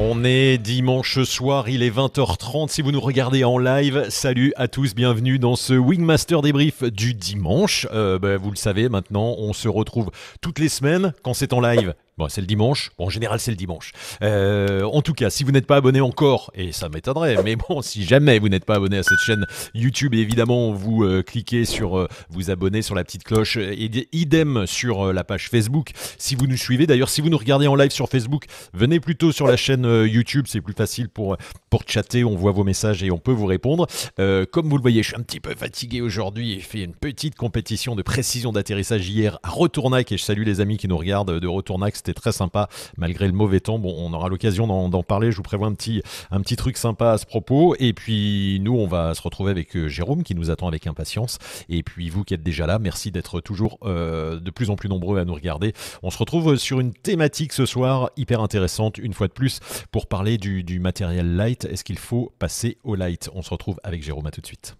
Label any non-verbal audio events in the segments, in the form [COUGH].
On est dimanche soir, il est 20h30. Si vous nous regardez en live, salut à tous, bienvenue dans ce Wingmaster débrief du dimanche. Euh, bah, vous le savez maintenant, on se retrouve toutes les semaines quand c'est en live. Bon, c'est le dimanche. Bon, en général, c'est le dimanche. Euh, en tout cas, si vous n'êtes pas abonné encore, et ça m'étonnerait, mais bon, [LAUGHS] si jamais vous n'êtes pas abonné à cette chaîne YouTube, évidemment, vous euh, cliquez sur euh, vous abonner sur la petite cloche, et idem sur la page Facebook. Si vous nous suivez, d'ailleurs, si vous nous regardez en live sur Facebook, venez plutôt sur la chaîne YouTube, c'est plus facile pour pour chatter. On voit vos messages et on peut vous répondre. comme vous le voyez, je suis un petit peu fatigué aujourd'hui. J'ai fait une petite compétition de précision d'atterrissage hier à Retournac, et je salue les amis qui nous regardent de Retournac très sympa malgré le mauvais temps. Bon, on aura l'occasion d'en parler. Je vous prévois un petit, un petit truc sympa à ce propos. Et puis nous, on va se retrouver avec euh, Jérôme qui nous attend avec impatience. Et puis vous qui êtes déjà là, merci d'être toujours euh, de plus en plus nombreux à nous regarder. On se retrouve sur une thématique ce soir hyper intéressante, une fois de plus, pour parler du, du matériel light. Est-ce qu'il faut passer au light? On se retrouve avec Jérôme à tout de suite.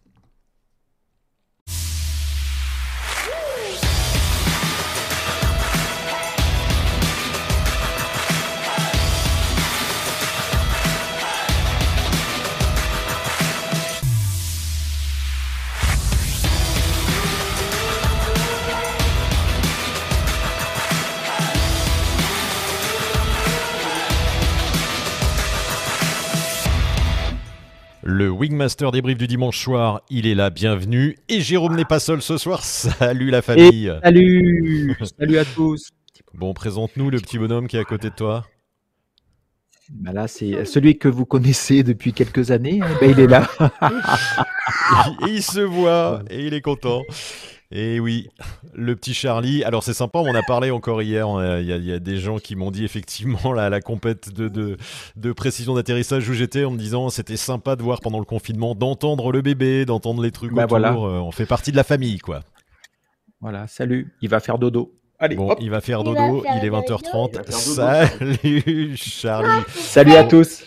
Le Wingmaster débrief du dimanche soir, il est là, bienvenue. Et Jérôme n'est pas seul ce soir. [LAUGHS] Salut la famille. salut, salut à tous. Bon, présente-nous le petit bonhomme qui est à côté de toi. Ben là, c'est celui que vous connaissez depuis quelques années. Hein. Ben, il est là. [LAUGHS] il se voit et il est content. Et oui, le petit Charlie. Alors c'est sympa, on en a parlé encore hier. Il y, a des gens qui m'ont dit effectivement là, la compète de, de, précision d'atterrissage où j'étais en me disant c'était sympa de voir pendant le confinement, d'entendre le bébé, d'entendre les trucs bah, autour. Voilà. Euh, on fait partie de la famille quoi. Voilà, salut, il va faire dodo. Allez, bon, il va faire dodo, il, est 20h30. Salut Charlie. Salut à tous.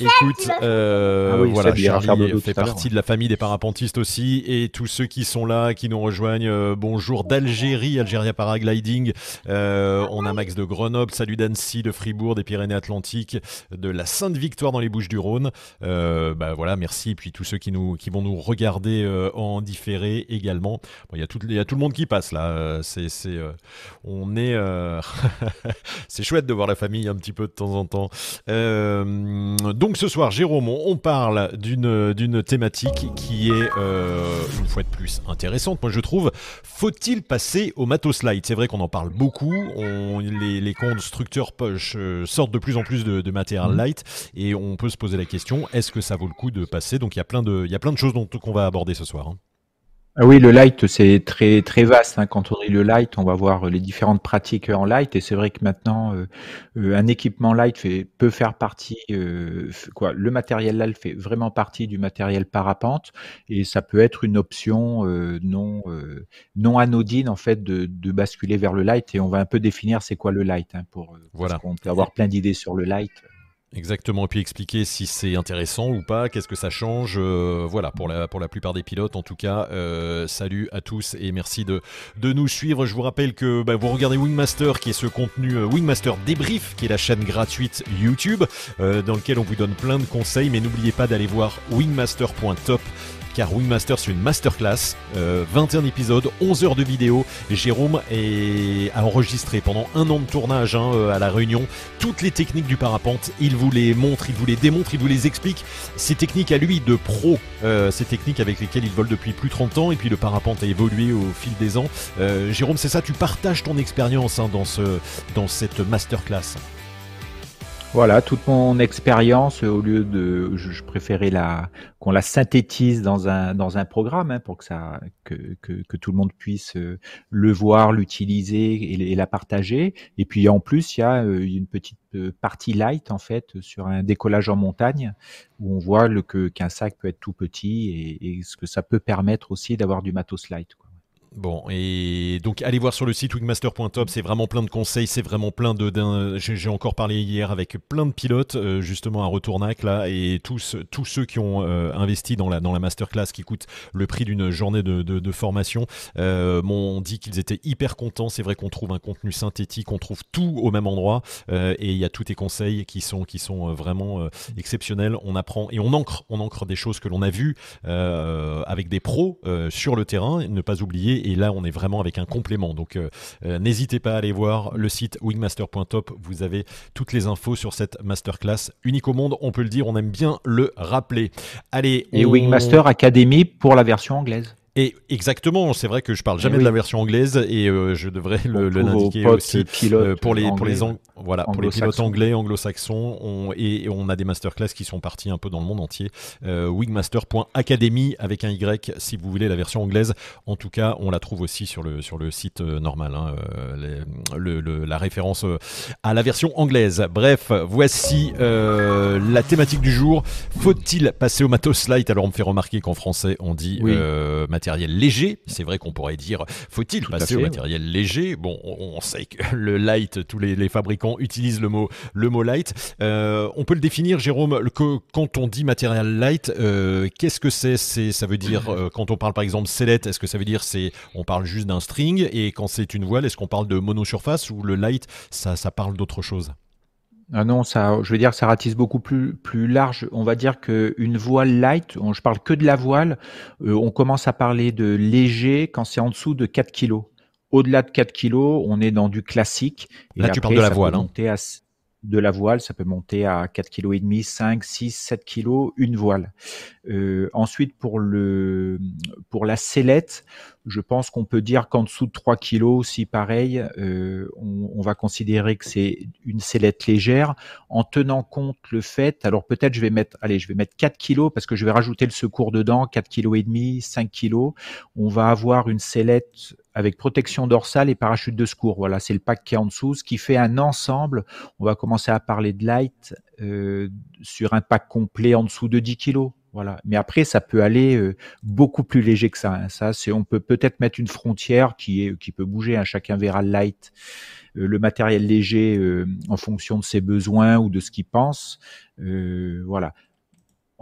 Écoute, euh, ah voilà, Charlie fait partie de la famille des parapentistes aussi, et tous ceux qui sont là, qui nous rejoignent, euh, bonjour d'Algérie, Algéria Paragliding, euh, on a Max de Grenoble, salut d'Annecy, de Fribourg, des Pyrénées-Atlantiques, de la Sainte-Victoire dans les Bouches-du-Rhône, bah voilà, merci, et puis tous ceux qui, nous, qui vont nous regarder en différé également. Il y, a tout, y a tout le monde qui passe là, c'est, c'est, on est, [LAUGHS] c'est chouette de voir la famille un petit peu de temps en temps. Euh, euh, donc ce soir, Jérôme, on parle d'une thématique qui est, euh, une fois de plus, intéressante, moi je trouve. Faut-il passer au matos light? C'est vrai qu'on en parle beaucoup. On, les, constructeurs euh, sortent de plus en plus de, matériel mmh. light et on peut se poser la question est-ce que ça vaut le coup de passer? Donc il y a plein de, il y a plein de choses qu'on va aborder ce soir. Hein. Ah oui, le light, c'est très très vaste. Hein. Quand on dit le light, on va voir les différentes pratiques en light. Et c'est vrai que maintenant, euh, euh, un équipement light fait, peut faire partie, euh, quoi, le matériel light fait vraiment partie du matériel parapente, et ça peut être une option non non anodine en fait de, de, basculer vers le light. Et on va un peu définir c'est quoi le light hein, pour voilà. On peut avoir plein d'idées sur le light. Exactement, et puis expliquer si c'est intéressant ou pas, qu'est-ce que ça change. Euh, voilà, pour la, pour la plupart des pilotes, en tout cas, euh, salut à tous et merci de, de nous suivre. Je vous rappelle que bah, vous regardez Wingmaster, qui est ce contenu euh, Wingmaster Débrief, qui est la chaîne gratuite YouTube, dans lequel on vous donne plein de conseils, mais n'oubliez pas d'aller voir wingmaster.top car Wingmaster c'est une masterclass, 21 euh, épisodes, 11 heures de vidéo. Jérôme a enregistré pendant un an de tournage hein, euh, à la Réunion toutes les techniques du parapente. Il vous les montre, il vous les démontre, il vous les explique. Ces techniques à lui de pro, euh, ces techniques avec lesquelles il vole depuis plus de 30 ans et puis le parapente a évolué au fil des ans. Jérôme, c'est ça, tu partages ton expérience hein, dans cette masterclass. Voilà, toute mon expérience, au lieu de, je, préférais la, qu'on la synthétise dans un, dans un programme hein, pour que ça, que, que, tout le monde puisse euh, le voir, l'utiliser et, la partager. Et puis en plus, il y a euh, une petite euh, partie light en fait sur un décollage en montagne où on voit que, qu'un sac peut être tout petit et, ce que ça peut permettre aussi d'avoir du matos light. Bon, et donc allez voir sur le site wingmaster.top, c'est vraiment plein de conseils, c'est vraiment plein de... J'ai encore parlé hier avec plein de pilotes, euh, justement à Retournac, là, et tous, ceux qui ont euh, investi dans la, masterclass qui coûte le prix d'une journée de, de, formation euh, m'ont dit qu'ils étaient hyper contents. C'est vrai qu'on trouve un contenu synthétique, on trouve tout au même endroit, et il y a tous tes conseils qui sont, qui sont vraiment exceptionnels. On apprend et on ancre, on ancre des choses que l'on a vues avec des pros sur le terrain, ne pas oublier et là on est vraiment avec un complément. Donc euh, euh, n'hésitez pas à aller voir le site wingmaster.top, vous avez toutes les infos sur cette masterclass unique au monde, on peut le dire, on aime bien le rappeler. Allez, et Wingmaster Academy pour la version anglaise. Et exactement, c'est vrai que je parle jamais de la version anglaise et euh, je devrais le, l'indiquer aussi euh, pour les pour les voilà pour les pilotes anglais, anglo-saxons, et, on a des masterclass qui sont partis un peu dans le monde entier. Euh, wingmaster.academy avec un Y si vous voulez la version anglaise. En tout cas, on la trouve aussi sur le sur le site normal, hein, le, la référence à la version anglaise. Bref, voici la thématique du jour. Faut-il passer au matos light? Alors on me fait remarquer qu'en français on dit oui matériel léger. C'est vrai qu'on pourrait dire, faut-il passer au matériel léger? Bon, on, sait que [LAUGHS] le light, tous les, fabricants utilisent le mot, le mot light. Euh, on peut le définir, Jérôme, que, quand on dit matériel light, euh, qu'est-ce que c'est? C'est, Ça veut dire, euh, quand on parle par exemple sellette, est-ce que ça veut dire c'est, on parle juste d'un string? Et quand c'est une voile, est-ce qu'on parle de monosurface ou le light, ça, ça parle d'autre chose? Ah non, ça, je veux dire, ça ratisse beaucoup plus, plus large. On va dire qu'une voile light, je parle que de la voile, euh, on commence à parler de léger quand c'est en dessous de 4 kg. Au-delà de 4 kg, on est dans du classique. Là, tu parles de la voile. Hein. À, de la voile, ça peut monter à 4 kg et demi, 5, 6, 7 kg une voile. Euh, ensuite pour le pour la sellette, je pense qu'on peut dire qu'en dessous de 3 kg, si pareil, euh, on, on, va considérer que c'est une sellette légère, en tenant compte le fait. Alors peut-être je vais mettre, allez, je vais mettre 4 kg parce que je vais rajouter le secours dedans, 4 kg et demi, 5 kg. On va avoir une sellette avec protection dorsale et parachute de secours. Voilà, c'est le pack qui est en dessous, ce qui fait un ensemble. On va commencer à parler de light euh, sur un pack complet en dessous de 10 kg. Voilà. Mais après, ça peut aller euh, beaucoup plus léger que ça. Hein. Ça, c'est, on peut peut-être mettre une frontière qui est, qui peut bouger. Hein. Chacun verra le light, euh, le matériel léger en fonction de ses besoins ou de ce qu'il pense. voilà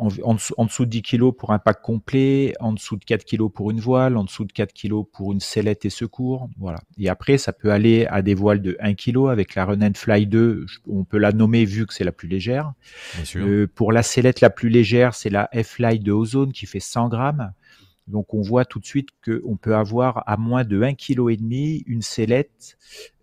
en, dessous de 10 kg pour un pack complet, en dessous de 4 kg pour une voile, en dessous de 4 kg pour une sellette et secours. Voilà. Et après, ça peut aller à des voiles de 1 kg avec la Run and Fly 2. On peut la nommer vu que c'est la plus légère. Euh, pour la sellette la plus légère, c'est la F-Fly de Ozone qui fait 100 grammes. Donc on voit tout de suite qu'on peut avoir à moins de 1,5 kg une sellette,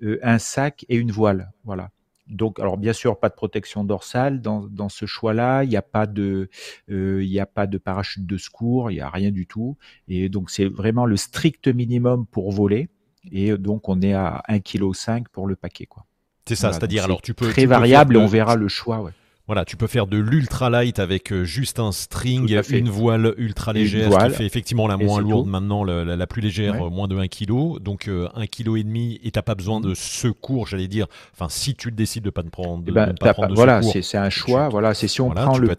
euh, un sac et une voile. Voilà. Donc, alors bien sûr, pas de protection dorsale dans, dans ce choix-là. Il n'y a pas de, euh, il n'y a pas de parachute de secours, il n'y a rien du tout. Et donc, c'est vraiment le strict minimum pour voler. Et donc, on est à 1,5 kg pour le paquet, quoi. C'est ça, c'est-à-dire alors tu peux très variable et on verra le choix. Ouais. Voilà, tu peux faire de l'ultra light avec euh, juste un string, une voile ultra légère qui fait effectivement la moins lourde maintenant, la, plus légère, euh, moins de 1 kg. Donc 1 euh, kg et demi et t'as pas besoin de secours, j'allais dire. Enfin, si tu décides de pas te prendre, de, eh ben, pas prendre de voilà, c'est un choix. Voilà, c'est si on prend le,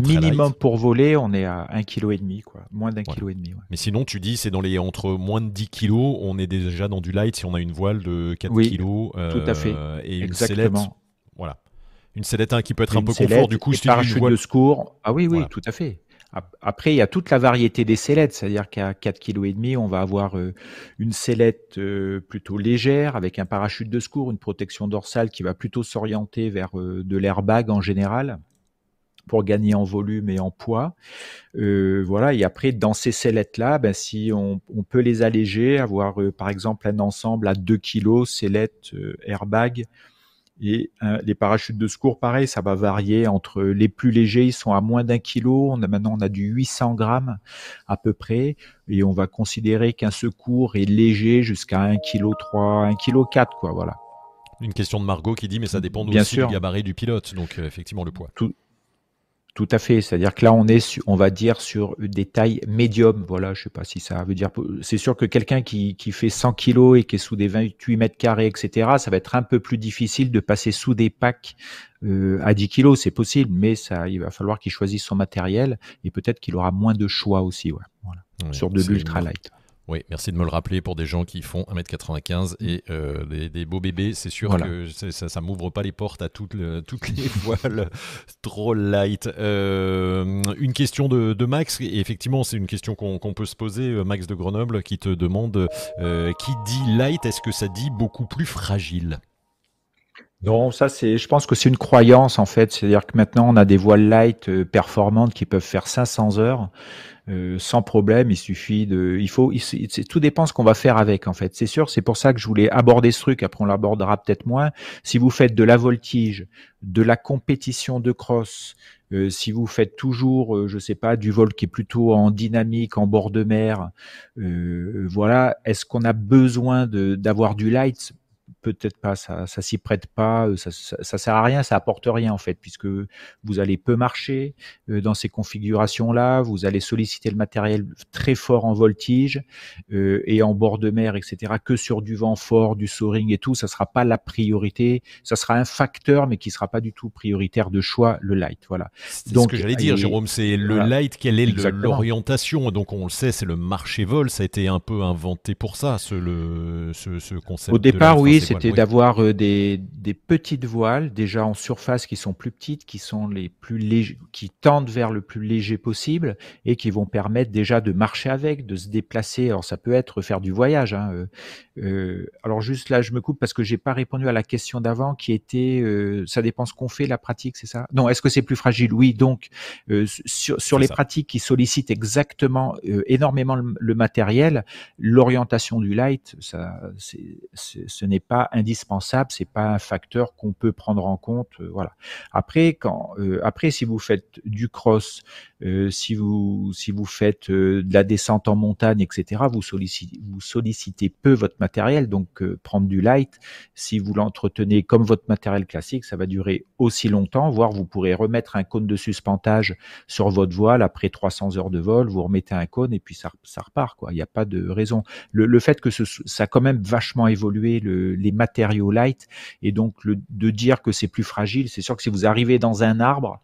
minimum pour voler, on est à 1 kg et demi, quoi, moins d'un kilo et demi. Mais sinon, tu dis c'est dans les entre moins de 10 kg, on est déjà dans du light si on a une voile de 4 kg. tout à fait. Et une sellette, voilà. Une sellette 1 qui peut être un peu confort, du coup, si parachute de secours. Ah oui, oui, tout à fait. Après, il y a toute la variété des sellettes, c'est-à-dire qu'à 4 kg et demi, on va avoir euh, une sellette euh, plutôt légère avec un parachute de secours, une protection dorsale qui va plutôt s'orienter vers euh, de l'airbag en général pour gagner en volume et en poids. voilà. Et après, dans ces sellettes-là, ben, si on, on, peut les alléger, avoir par exemple un ensemble à 2 kg, sellette, airbag, et euh, les parachutes de secours, pareil, ça va varier entre les plus légers, ils sont à moins d'un kilo. On a maintenant on a du 800 grammes à peu près, et on va considérer qu'un secours est léger jusqu'à 1 kg 3, 1 kg 4 quoi, voilà. Une question de Margot qui dit mais ça dépend aussi du gabarit du pilote, donc euh, effectivement le poids. Tout, tout à fait. C'est-à-dire que là, on est, on va dire, sur des tailles médium. Voilà, je sais pas si ça veut dire. C'est sûr que quelqu'un qui, qui fait 100 kilos et qui est sous des 28 mètres carrés, etc., ça va être un peu plus difficile de passer sous des packs euh, à 10 kilos. C'est possible, mais ça, il va falloir qu'il choisisse son matériel et peut-être qu'il aura moins de choix aussi. Ouais, voilà, sur de l'ultra light. Oui, merci de me le rappeler pour des gens qui font 1m95 et euh, des, beaux bébés. C'est sûr que ça, ça m'ouvre pas les portes à toutes, toutes les [LAUGHS] voiles trop light. Euh, une question de, Max, et effectivement, c'est une question qu'on peut se poser. Euh, Max de Grenoble qui te demande qui dit light, est-ce que ça dit beaucoup plus fragile? Non, ça c'est, je pense que c'est une croyance en fait, c'est-à-dire que maintenant on a des voiles light performantes qui peuvent faire 500 heures. Euh, sans problème. Il suffit de, il faut, tout dépend ce qu'on va faire avec en fait. C'est sûr, c'est pour ça que je voulais aborder ce truc. Après, on l'abordera peut-être moins. Si vous faites de la voltige, de la compétition de cross, euh, si vous faites toujours, euh, je sais pas, du vol qui est plutôt en dynamique, en bord de mer, voilà, est-ce qu'on a besoin d'avoir du light? Peut-être pas, ça, ça s'y prête pas, euh, ça, ça, sert à rien, ça apporte rien en fait, puisque vous allez peu marcher euh, dans ces configurations-là, vous allez solliciter le matériel très fort en voltige euh, et en bord de mer, etc. Que sur du vent fort, du soaring et tout, ça sera pas la priorité, ça sera un facteur, mais qui sera pas du tout prioritaire de choix, le light. Voilà. Donc, ce que j'allais dire, Jérôme, c'est le light, quelle est l'orientation Donc on le sait, c'est le marché vol, ça a été un peu inventé pour ça, ce, le, ce, ce concept. Au départ, oui, c'était d'avoir euh, des, des, petites voiles déjà en surface qui sont plus petites, qui sont les plus légers, qui tendent vers le plus léger possible et qui vont permettre déjà de marcher avec, de se déplacer. Alors ça peut être faire du voyage. Hein. Euh, euh, alors juste là, je me coupe parce que j'ai pas répondu à la question d'avant qui était, euh, ça dépend ce qu'on fait, la pratique, c'est ça? Non, est-ce que c'est plus fragile? Oui, donc sur, sur les pratiques qui sollicitent exactement énormément le, le matériel, l'orientation du light, ça, ce n'est pas indispensable, c'est pas un facteur qu'on peut prendre en compte. voilà. Après, quand, après, si vous faites du cross, si vous si vous faites de la descente en montagne, etc., vous sollicitez peu votre matériel donc euh, prendre du light, si vous l'entretenez comme votre matériel classique, ça va durer aussi longtemps, voire vous pourrez remettre un cône de suspentage sur votre voile après 300 heures de vol, vous remettez un cône et puis ça, repart. Il n'y a pas de raison. Le, fait que ça a quand même vachement évolué le, les matériaux light et donc le, de dire que c'est plus fragile, c'est sûr que si vous arrivez dans un arbre,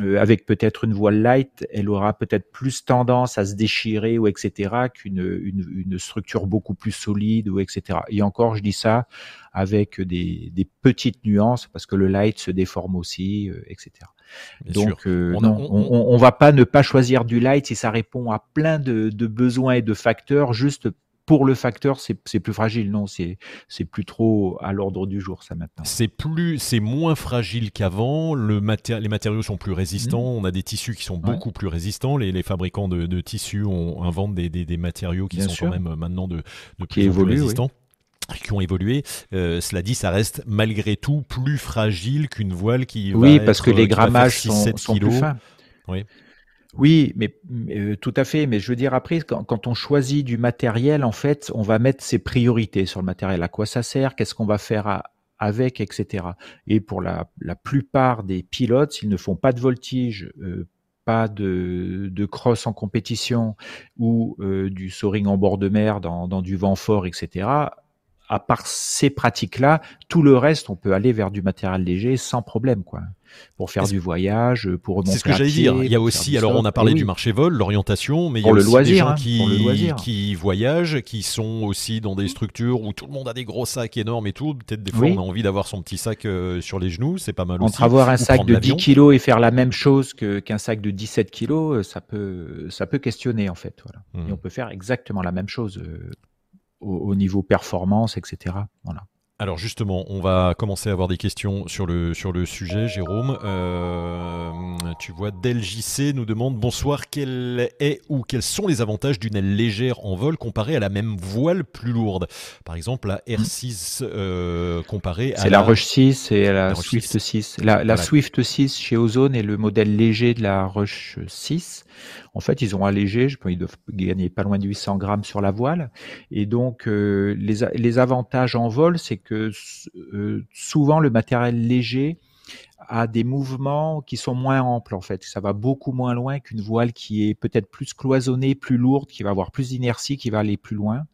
euh, avec peut-être une voile light, elle aura peut-être plus tendance à se déchirer ou etc. qu'une une, une, structure beaucoup plus solide ou etc. Et encore, je dis ça avec des, des petites nuances parce que le light se déforme aussi, euh, etc. Donc euh, on, non, on, on, va pas ne pas choisir du light si ça répond à plein de, de besoins et de facteurs juste pour le facteur, c'est plus fragile. Non, c'est plus trop à l'ordre du jour, ça maintenant. C'est plus, c'est moins fragile qu'avant. Le les matériaux sont plus résistants. Mmh. On a des tissus qui sont beaucoup plus résistants. Les, les fabricants de, de, tissus on, inventent des, des, des matériaux qui sont quand même euh, maintenant de, de plus en plus résistants. qui ont évolué. Euh, cela dit, ça reste malgré tout plus fragile qu'une voile qui oui, va parce que les grammages sont, sont plus fins. Oui. Oui, mais, euh, tout à fait. Mais je veux dire après, quand, on choisit du matériel, en fait, on va mettre ses priorités sur le matériel. À quoi ça sert? Qu'est-ce qu'on va faire avec, etc. Et pour la, plupart des pilotes, s'ils ne font pas de voltige, euh, pas de, de, cross en compétition ou euh, du soaring en bord de mer dans du vent fort, etc. À part ces pratiques-là, tout le reste, on peut aller vers du matériel léger sans problème, quoi pour faire du voyage, pour remonter. C'est ce que j'allais dire. Il y a aussi, alors on a parlé du marché vol, l'orientation, mais il y a aussi des gens hein, qui, voyagent, qui sont aussi dans des structures où tout le monde a des gros sacs énormes et tout. Peut-être des fois on a envie d'avoir son petit sac euh, sur les genoux, c'est pas mal Entre avoir un sac de 10 kilos et faire la même chose qu'un sac de 17 kilos, euh, ça peut, ça peut questionner en fait. Voilà. Et hmm. on peut faire exactement la même chose euh, au, au, niveau performance, etc. Voilà. Alors justement, on va commencer à avoir des questions sur le, sur le sujet, Jérôme. Euh, tu vois, DelJC nous demande bonsoir, quel est ou quels sont les avantages d'une aile légère en vol comparée à la même voile plus lourde? Par exemple, la R6 euh, comparée à C'est la, Rush 6 et la, Swift 6. La, Swift 6 chez Ozone est le modèle léger de la Rush 6. En fait, ils ont allégé, je pense ils doivent gagner pas loin de 800 grammes sur la voile. Et donc, euh, les, les, avantages en vol, c'est que euh, souvent le matériel léger a des mouvements qui sont moins amples en fait. Ça va beaucoup moins loin qu'une voile qui est peut-être plus cloisonnée, plus lourde, qui va avoir plus d'inertie, qui va aller plus loin.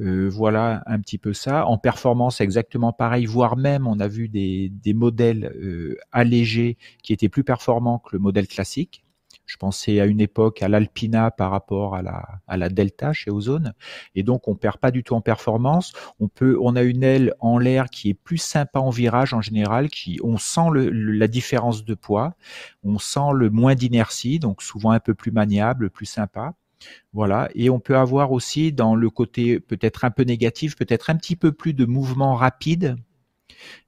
Euh, voilà un petit peu ça. En performance, exactement pareil, voire même on a vu des, des modèles allégés qui étaient plus performants que le modèle classique. Je pensais à une époque à l'Alpina par rapport à la, Delta chez Ozone. Et donc, on perd pas du tout en performance. On peut, on a une aile en l'air qui est plus sympa en virage en général, qui, on sent la différence de poids, on sent le moins d'inertie, donc souvent un peu plus maniable, plus sympa. Voilà. Et on peut avoir aussi dans le côté peut-être un peu négatif, peut-être un petit peu plus de mouvement rapide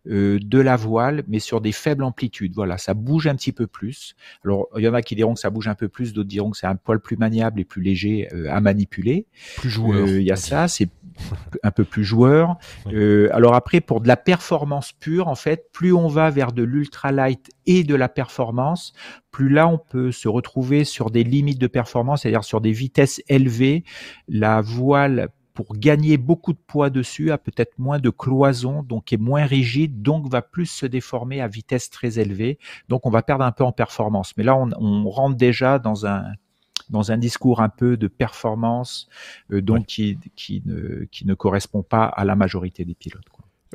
euh, de la voile, mais sur des faibles amplitudes. Voilà, ça bouge un petit peu plus. Alors, il y en a qui diront que ça bouge un peu plus, d'autres diront que c'est un poil plus maniable et plus léger euh, à manipuler. Plus joueur. Euh, il y a ça, c'est un peu plus joueur. alors après, pour de la performance pure, en fait, plus on va vers de l'ultralight et de la performance, plus là on peut se retrouver sur des limites de performance, c'est-à-dire sur des vitesses élevées. La voile pour gagner beaucoup de poids dessus, a peut-être moins de cloison, donc est moins rigide, donc va plus se déformer à vitesse très élevée. Donc on va perdre un peu en performance. Mais là, on, rentre déjà dans un dans un discours un peu de performance, euh, donc qui, qui, ne, qui ne correspond pas à la majorité des pilotes.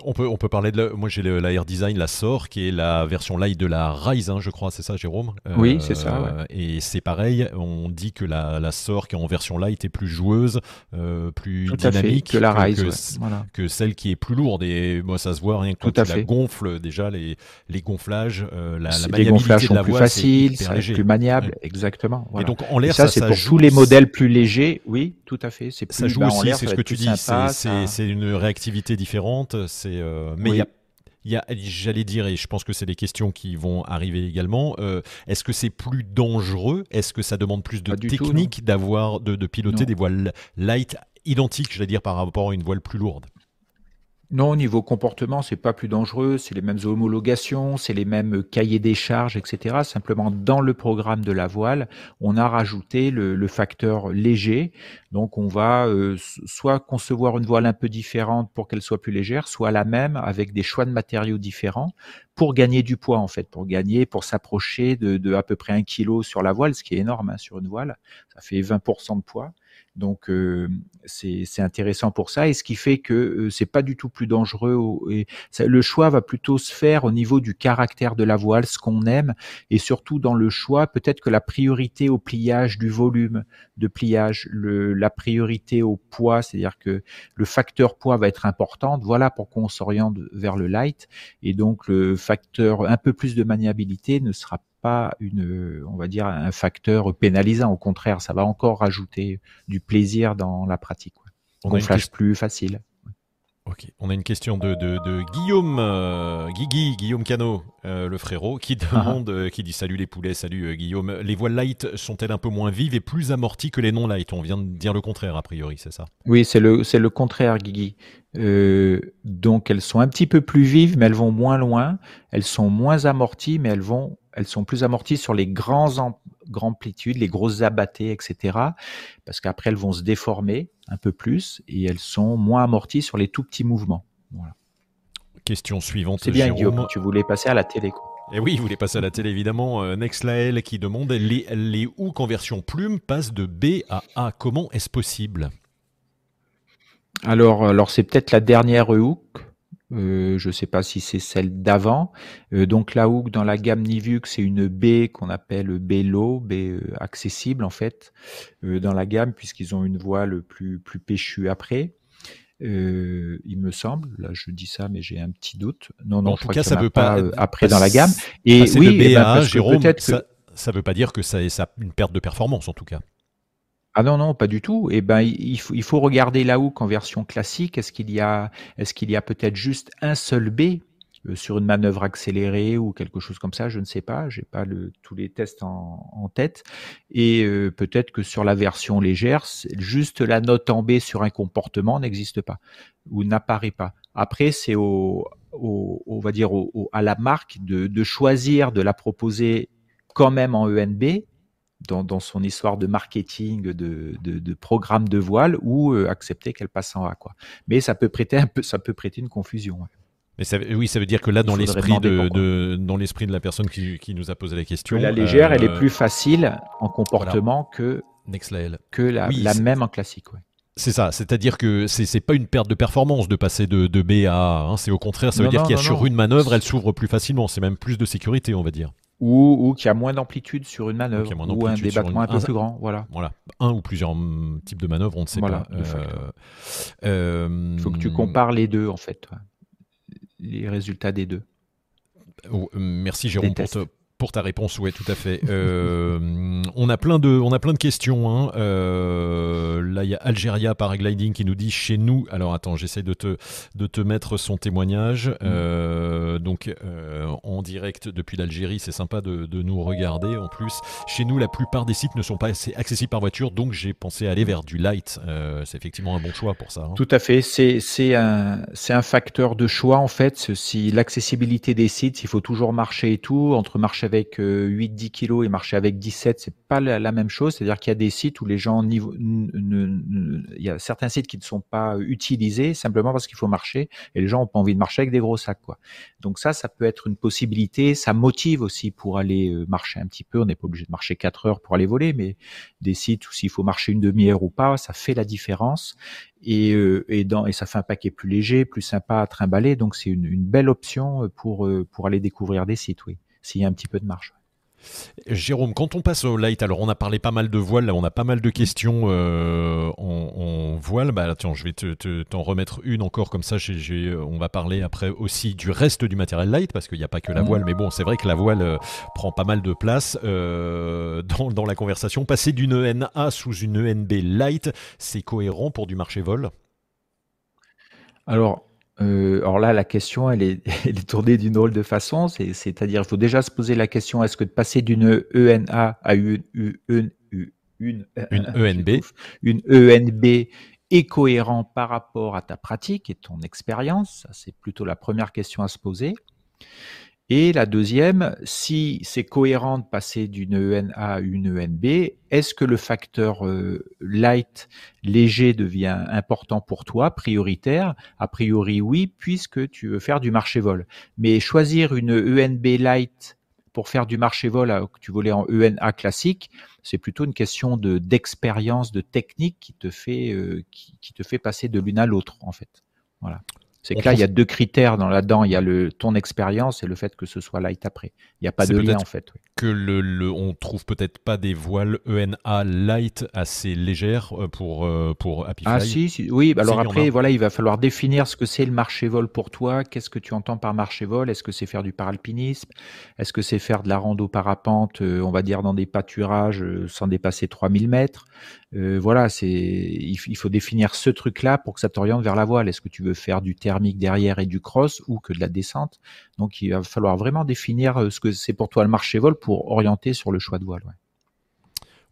On peut, on peut parler de. moi, j'ai la Air Design, la SOR, qui est la version light de la Rise, hein, je crois, c'est ça, Jérôme? Oui, c'est ça. Ouais. Et c'est pareil, on dit que la, la SOR, qui est en version light, est plus joueuse, euh, plus dynamique que la Rise, que, celle qui est plus lourde. Et moi, ça se voit rien que quand tu la gonfles, déjà, les, les gonflages, euh, la, la les gonflages sont plus faciles, plus maniable, exactement. Et donc, en l'air, ça, ça c'est pour tous les modèles plus légers, oui, tout à fait. Plus, ça joue aussi, c'est ce que tu dis, c'est une réactivité différente. Euh, mais il y a j'allais dire, et je pense que c'est des questions qui vont arriver également. Euh, est-ce que c'est plus dangereux? Est-ce que ça demande plus de technique d'avoir, de, piloter des voiles light identiques, j'allais dire, par rapport à une voile plus lourde? Non, au niveau comportement, c'est pas plus dangereux, c'est les mêmes homologations, c'est les mêmes cahiers des charges, etc. Simplement, dans le programme de la voile, on a rajouté le, facteur léger. Donc, on va euh, soit concevoir une voile un peu différente pour qu'elle soit plus légère, soit la même avec des choix de matériaux différents pour gagner du poids, en fait, pour gagner, pour s'approcher de, à peu près un kilo sur la voile, ce qui est énorme hein, sur une voile. Ça fait 20% de poids. Donc euh, c'est intéressant pour ça et ce qui fait que euh, c'est pas du tout plus dangereux et le choix va plutôt se faire au niveau du caractère de la voile, ce qu'on aime et surtout dans le choix peut-être que la priorité au pliage du volume de pliage, le, la priorité au poids, c'est-à-dire que le facteur poids va être important. Voilà pourquoi on s'oriente vers le light et donc le facteur un peu plus de maniabilité ne sera pas une, on va dire, un facteur pénalisant. Au contraire, ça va encore rajouter du plaisir dans la pratique. On Gonflage plus facile. Ok, on a une question de, Guillaume, euh, Guigui, Guillaume Cano, euh, le frérot, qui [LAUGHS] ah. demande, euh, qui dit salut les poulets, salut Guillaume. Les voiles light sont-elles un peu moins vives et plus amorties que les non light On vient de dire le contraire a priori, c'est ça? Oui, c'est le c'est le contraire, Guigui. donc elles sont un petit peu plus vives, mais elles vont moins loin. Elles sont moins amorties, mais elles vont elles sont plus amorties sur les grands amplitudes, les grosses abattés, etc. Parce qu'après, elles vont se déformer un peu plus et elles sont moins amorties sur les tout petits mouvements. Question suivante. C'est bien, Guillaume, tu voulais passer à la télé. Et eh oui, vous voulez passer à la télé, évidemment. Euh, Nexlael qui demande les, les hooks en version plume passent de B à A? Comment est-ce possible? Alors, alors c'est peut-être la dernière hook euh, je ne sais pas si c'est celle d'avant. Euh, donc la hook dans la gamme Nivux, c'est une B qu'on appelle B low, B euh, accessible en fait dans la gamme puisqu'ils ont une voile plus plus péchue après. il me semble, là je dis ça, mais j'ai un petit doute. Non, non, en je tout cas, ça ne veut pas, après dans la gamme. Et oui, eh ben, Jérôme, ça, ne veut pas dire que ça, ça une perte de performance en tout cas. Ah non, non, pas du tout. Eh ben, il faut, il faut regarder la hook en version classique. Est-ce qu'il y a, est-ce qu'il y a peut-être juste un seul B euh, sur une manœuvre accélérée ou quelque chose comme ça Je ne sais pas. J'ai pas tous les tests en, tête. Et euh, peut-être que sur la version légère, juste la note en B sur un comportement n'existe pas ou n'apparaît pas. Après, c'est au, on va dire à la marque de, de choisir de la proposer quand même en ENB dans, son histoire de marketing, de, de, programme de voile, ou euh, accepter qu'elle passe en A. Quoi. Mais ça peut prêter un peu, ça peut prêter une confusion. Mais ça, oui, ça veut dire que là, dans l'esprit de, dans l'esprit de la personne qui, qui, nous a posé la question, la légère, elle est euh, plus facile en comportement que que la, la même en classique. C'est ça, c'est-à-dire que c'est pas une perte de performance de passer de, B à A. Hein. c'est au contraire, ça veut dire qu'il y a sur une manœuvre, elle s'ouvre plus facilement. C'est même plus de sécurité, on va dire. Ou, ou qui a moins d'amplitude sur une manœuvre, ou un débattement un peu plus grand. Voilà. voilà. Un ou plusieurs mm, types de manœuvres, on ne sait pas. Il faut que tu compares les deux, en fait. Les résultats des deux. Oh, merci Jérôme pour, pour ta réponse, oui, tout à fait. Euh, on, a plein de, on a plein de questions. Hein. Euh, là, il y a Algeria Paragliding qui nous dit chez nous. Alors, attends, j'essaie de te, de te mettre son témoignage. Mm. Euh, donc, en direct depuis l'Algérie, c'est sympa de, nous regarder. En plus, chez nous, la plupart des sites ne sont pas assez accessibles par voiture, donc j'ai pensé aller vers du light. c'est effectivement un bon choix pour ça. Hein. Tout à fait. C'est un, un facteur de choix, en fait. Si l'accessibilité des sites, il faut toujours marcher et tout, entre marcher avec 8-10 euh, kilos et marcher avec 17, c'est pas la, même chose. C'est-à-dire qu'il y a des sites où les gens niveau, il y a certains sites qui ne sont pas utilisés simplement parce qu'il faut marcher et les gens ont pas envie de marcher avec des gros sacs, quoi. Donc ça, ça peut être une possibilité. Ça motive aussi pour aller euh, marcher un petit peu. On n'est pas obligé de marcher 4 heures pour aller voler, mais des sites où s'il faut marcher une demi-heure ou pas, ça fait la différence. Et, euh, et, dans, et ça fait un paquet plus léger, plus sympa à trimballer. Donc c'est une, une, belle option pour, pour aller découvrir des sites, oui s'il y a un petit peu de marche. Jérôme, quand on passe au light, alors on a parlé pas mal de voiles, là on a pas mal de questions euh, en, voile. Bah tiens, je vais t'en te, remettre une encore comme ça. on va parler après aussi du reste du matériel light parce qu'il n'y a pas que la voile, mais bon, c'est vrai que la voile euh, prend pas mal de place euh, dans, dans, la conversation. Passer d'une ENA sous une ENB light, c'est cohérent pour du marché vol? Alors, euh, alors là, la question, elle est, [LAUGHS] elle est tournée d'une drôle de façon. C'est-à-dire, il faut déjà se poser la question est-ce que de passer d'une ENA à une, une, une, une ENB, une ENB est cohérent par rapport à ta pratique et ton expérience C'est plutôt la première question à se poser. Et la deuxième, si c'est cohérent de passer d'une ENA à une ENB, est-ce que le facteur euh, light, léger, devient important pour toi, prioritaire? A priori, oui, puisque tu veux faire du marché-vol. Mais choisir une ENB light pour faire du marché-vol alors que tu volais en ENA classique, c'est plutôt une question de d'expérience, de technique qui te fait euh, qui, te fait passer de l'une à l'autre en fait. Voilà. C'est que là, il y a deux critères dans là-dedans. Il y a le ton expérience et le fait que ce soit light après. Il n'y a pas de lien en fait. Que le, le, on trouve peut-être pas des voiles ENA light assez légères euh, pour euh, pour Happy Ah si, oui. Bah alors après, voilà, il va falloir définir ce que c'est le marché vol pour toi. Qu'est-ce que tu entends par marché vol? Est-ce que c'est faire du paralpinisme? Est-ce que c'est faire de la rando parapente, euh, on va dire dans des pâturages sans dépasser 3000 mètres? Euh, voilà, c'est il, faut définir ce truc-là pour que ça t'oriente vers la voile. Est-ce que tu veux faire du thermique derrière et du cross ou que de la descente? Donc il va falloir vraiment définir euh, ce que c'est pour toi le marché vol pour orienter sur le choix de voile.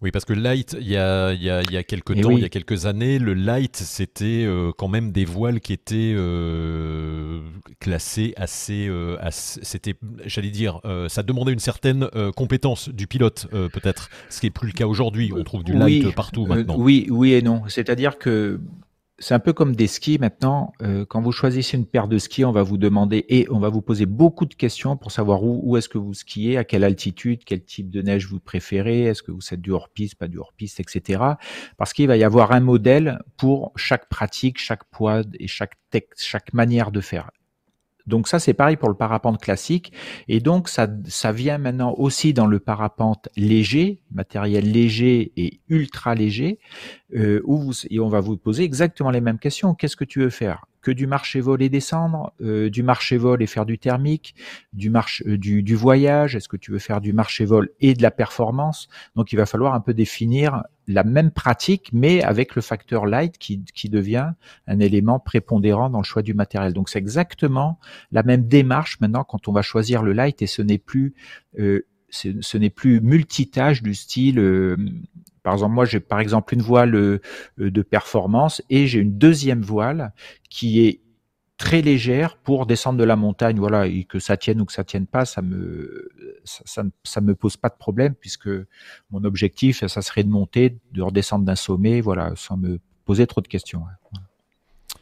Oui, parce que light, il y a, il y a, il y a quelques eh temps, il y a quelques années, le light, c'était euh, quand même des voiles qui étaient euh, classées assez, euh, c'était, j'allais dire, ça demandait une certaine compétence du pilote, peut-être, ce qui n'est plus le cas aujourd'hui. On trouve du light partout maintenant. oui, oui et non. C'est-à-dire que c'est un peu comme des skis maintenant. Euh, quand vous choisissez une paire de skis, on va vous demander et on va vous poser beaucoup de questions pour savoir où, est-ce que vous skiez, à quelle altitude, quel type de neige vous préférez, est-ce que vous êtes du hors-piste, pas du hors-piste, etc. Parce qu'il va y avoir un modèle pour chaque pratique, chaque poids et chaque texte, chaque manière de faire. Donc ça, c'est pareil pour le parapente classique. Et donc, ça, ça vient maintenant aussi dans le parapente léger, matériel léger et ultra léger, euh, où et on va vous poser exactement les mêmes questions. Qu'est-ce que tu veux faire? Que du marché vol et descendre, euh, du marché vol et faire du thermique, du, marché, euh, du, du voyage, est-ce que tu veux faire du marché vol et de la performance? Donc il va falloir un peu définir la même pratique, mais avec le facteur light qui, qui devient un élément prépondérant dans le choix du matériel. Donc c'est exactement la même démarche maintenant quand on va choisir le light et ce n'est plus euh, ce n'est plus multitâche du style euh, par exemple, moi, j'ai par exemple une voile euh, de performance et j'ai une deuxième voile qui est très légère pour descendre de la montagne, voilà, et que ça tienne ou que ça tienne pas, ça me ça, ça, me pose pas de problème puisque mon objectif, ça serait de monter, de redescendre d'un sommet, voilà, sans me poser trop de questions.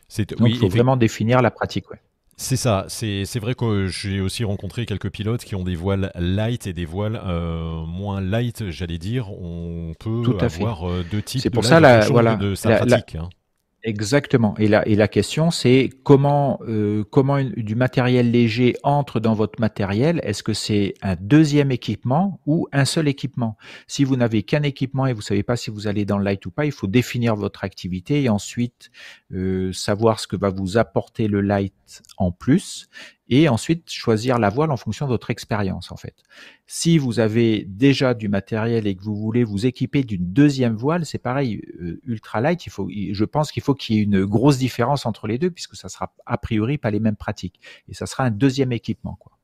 C'est Donc, il faut vraiment définir la pratique, ouais. C'est ça, c'est vrai que j'ai aussi rencontré quelques pilotes qui ont des voiles light et des voiles euh, moins light, j'allais dire. On peut avoir euh, deux types pour de, ça, la, voilà, de sa pratique. Hein. Exactement. Et la, et la question, c'est comment, euh, comment du matériel léger entre dans votre matériel? Est-ce que c'est un deuxième équipement ou un seul équipement? Si vous n'avez qu'un équipement et vous savez pas si vous allez dans le light ou pas, il faut définir votre activité et ensuite euh, savoir ce que va vous apporter le light en plus et ensuite choisir la voile en fonction de votre expérience en fait. Si vous avez déjà du matériel et que vous voulez vous équiper d'une deuxième voile, c'est pareil, euh, ultralight, il faut, je pense qu'il faut qu'il y ait une grosse différence entre les deux puisque ça sera a priori pas les mêmes pratiques et ça sera un deuxième équipement quoi.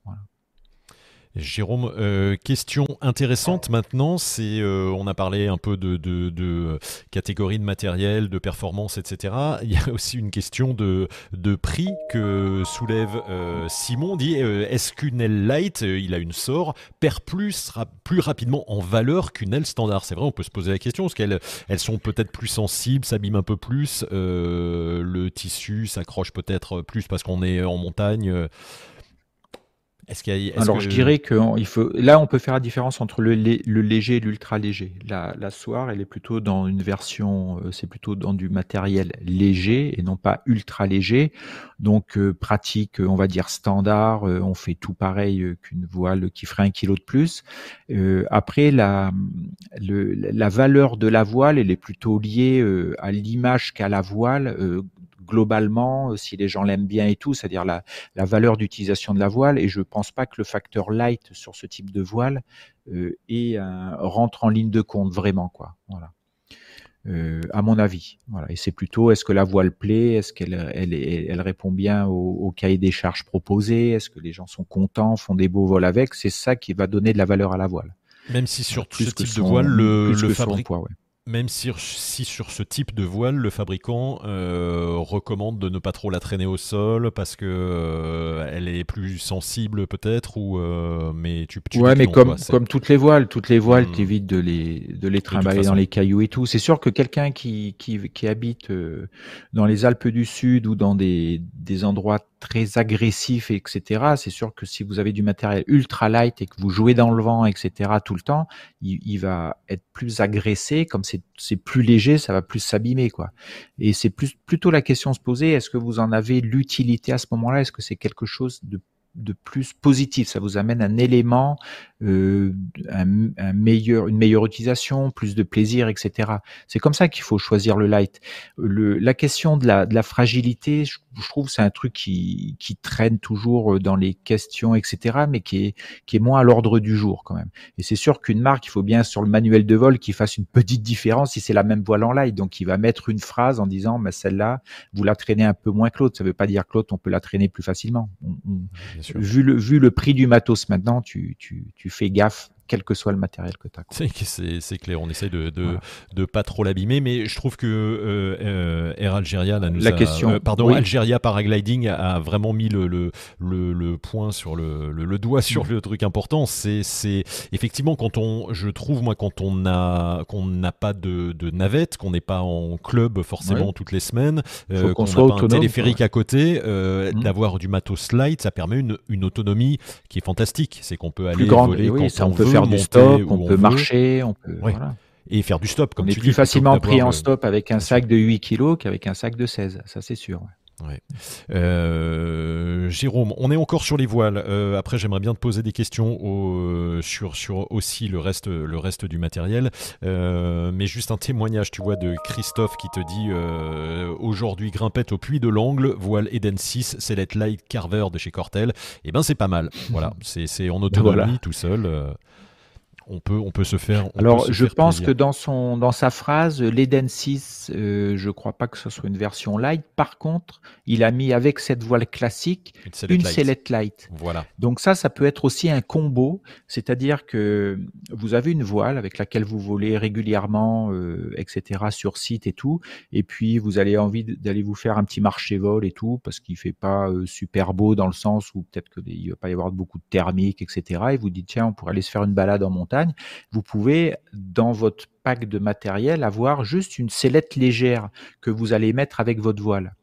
Jérôme, euh, question intéressante maintenant, c'est euh, on a parlé un peu de, de, de, catégorie de matériel, de performance, etc. Il y a [LAUGHS] aussi une question de, de prix que soulève euh, Simon. Dit est-ce qu'une aile light, il a une sort, perd plus, plus rapidement en valeur qu'une aile standard? C'est vrai, on peut se poser la question parce qu'elles elles sont peut-être plus sensibles, s'abîment un peu plus, le tissu s'accroche peut-être plus parce qu'on est en montagne. Alors je dirais que il faut là on peut faire la différence entre le, le léger et l'ultra léger. La, la elle est plutôt dans une version euh, c'est plutôt dans du matériel léger et non pas ultra léger. Donc euh, pratique on va dire standard, euh, on fait tout pareil qu'une voile qui ferait un kilo de plus. après la le, la valeur de la voile elle est plutôt liée à l'image qu'a la voile globalement, euh, si les gens l'aiment bien et tout, c'est-à-dire la, valeur d'utilisation de la voile. Et je pense pas que le facteur light sur ce type de voile euh, rentre en ligne de compte vraiment, quoi. Voilà. Euh, à mon avis. Voilà. Et c'est plutôt est-ce que la voile plaît, est-ce qu'elle elle, elle, répond bien au, cahier des charges proposé, est-ce que les gens sont contents, font des beaux vols avec, c'est ça qui va donner de la valeur à la voile. Même si sur ce type de voile, le, le fabricant, même si, si, sur ce type de voile, le fabricant euh, recommande de ne pas trop la traîner au sol parce que euh, elle est plus sensible peut-être ou euh, mais tu, tu ouais mais comme comme toutes les voiles, toutes les voiles, tu hmm. t'évites de les de les trimballer dans les cailloux et tout. C'est sûr que quelqu'un qui, qui qui habite dans les Alpes du Sud ou dans des des endroits très agressifs, etc. C'est sûr que si vous avez du matériel ultra light et que vous jouez dans le vent, etc. tout le temps, il, va être plus agressé. Comme c'est plus léger, ça va plus s'abîmer, quoi. Et c'est plus plutôt la question de se poser est-ce que vous en avez l'utilité à ce moment-là? Est-ce que c'est quelque chose de de plus positif. Ça vous amène un élément, euh, un, meilleur, une meilleure utilisation, plus de plaisir, etc. C'est comme ça qu'il faut choisir le light. Le, la question de la, de la fragilité, je, trouve, c'est un truc qui, qui traîne toujours dans les questions, etc. Mais qui est, qui est moins à l'ordre du jour quand même. Et c'est sûr qu'une marque, il faut bien sur le manuel de vol qu'il fasse une petite différence si c'est la même voile en light. Donc, il va mettre une phrase en disant, mais celle-là, vous la traînez un peu moins que l'autre. Ça veut pas dire que l'autre, on peut la traîner plus facilement. Vu le, vu le prix du matos maintenant, tu, tu, tu fais gaffe quel que soit le matériel que tu as. C'est clair, on essaye de de pas trop l'abîmer, mais je trouve que euh, euh Air Algeria, là, nous la question, euh, pardon, Algeria Paragliding a, vraiment mis le, le, le, point sur le, le, doigt sur le truc important. C'est effectivement quand on, je trouve moi, quand on a qu'on n'a pas de, de navette, qu'on n'est pas en club forcément toutes les semaines, euh, qu'on n'a pas un téléphérique à côté, mmh. d'avoir du matos light, ça permet une, une autonomie qui est fantastique. C'est qu'on peut aller voler quand on, veut faire du stop, on, peut marcher, on peut. Voilà. Et faire du stop, comme on est plus facilement pris en stop avec un sac de 8 kg qu'avec un sac de 16, ça c'est sûr. Ouais. Euh, Jérôme, on est encore sur les voiles. Euh, après, j'aimerais bien te poser des questions au, sur, sur aussi le reste, le reste du matériel. Euh, mais juste un témoignage, tu vois, de Christophe qui te dit aujourd'hui grimpette au puits de l'angle, voile Eden 6, Select Light Carver de chez Cortel. Et eh ben, c'est pas mal. Voilà, c'est en [LAUGHS] autonomie tout seul on peut, on peut se faire. Alors, je pense que dans, son, dans sa phrase, l'Eden 6, euh, je ne crois pas que ce soit une version light. Par contre, il a mis avec cette voile classique une Select, light. Voilà. Donc ça, ça peut être aussi un combo, c'est-à-dire que vous avez une voile avec laquelle vous volez régulièrement, euh, etc. sur site et tout, et puis vous avez envie d'aller vous faire un petit marché vol et tout, parce qu'il fait pas euh, super beau dans le sens où peut-être qu'il va pas y avoir beaucoup de thermique, etc. Et vous dites tiens, on pourrait aller se faire une balade en montagne vous pouvez, dans votre pack de matériel, avoir juste une sellette légère que vous allez mettre avec votre voile.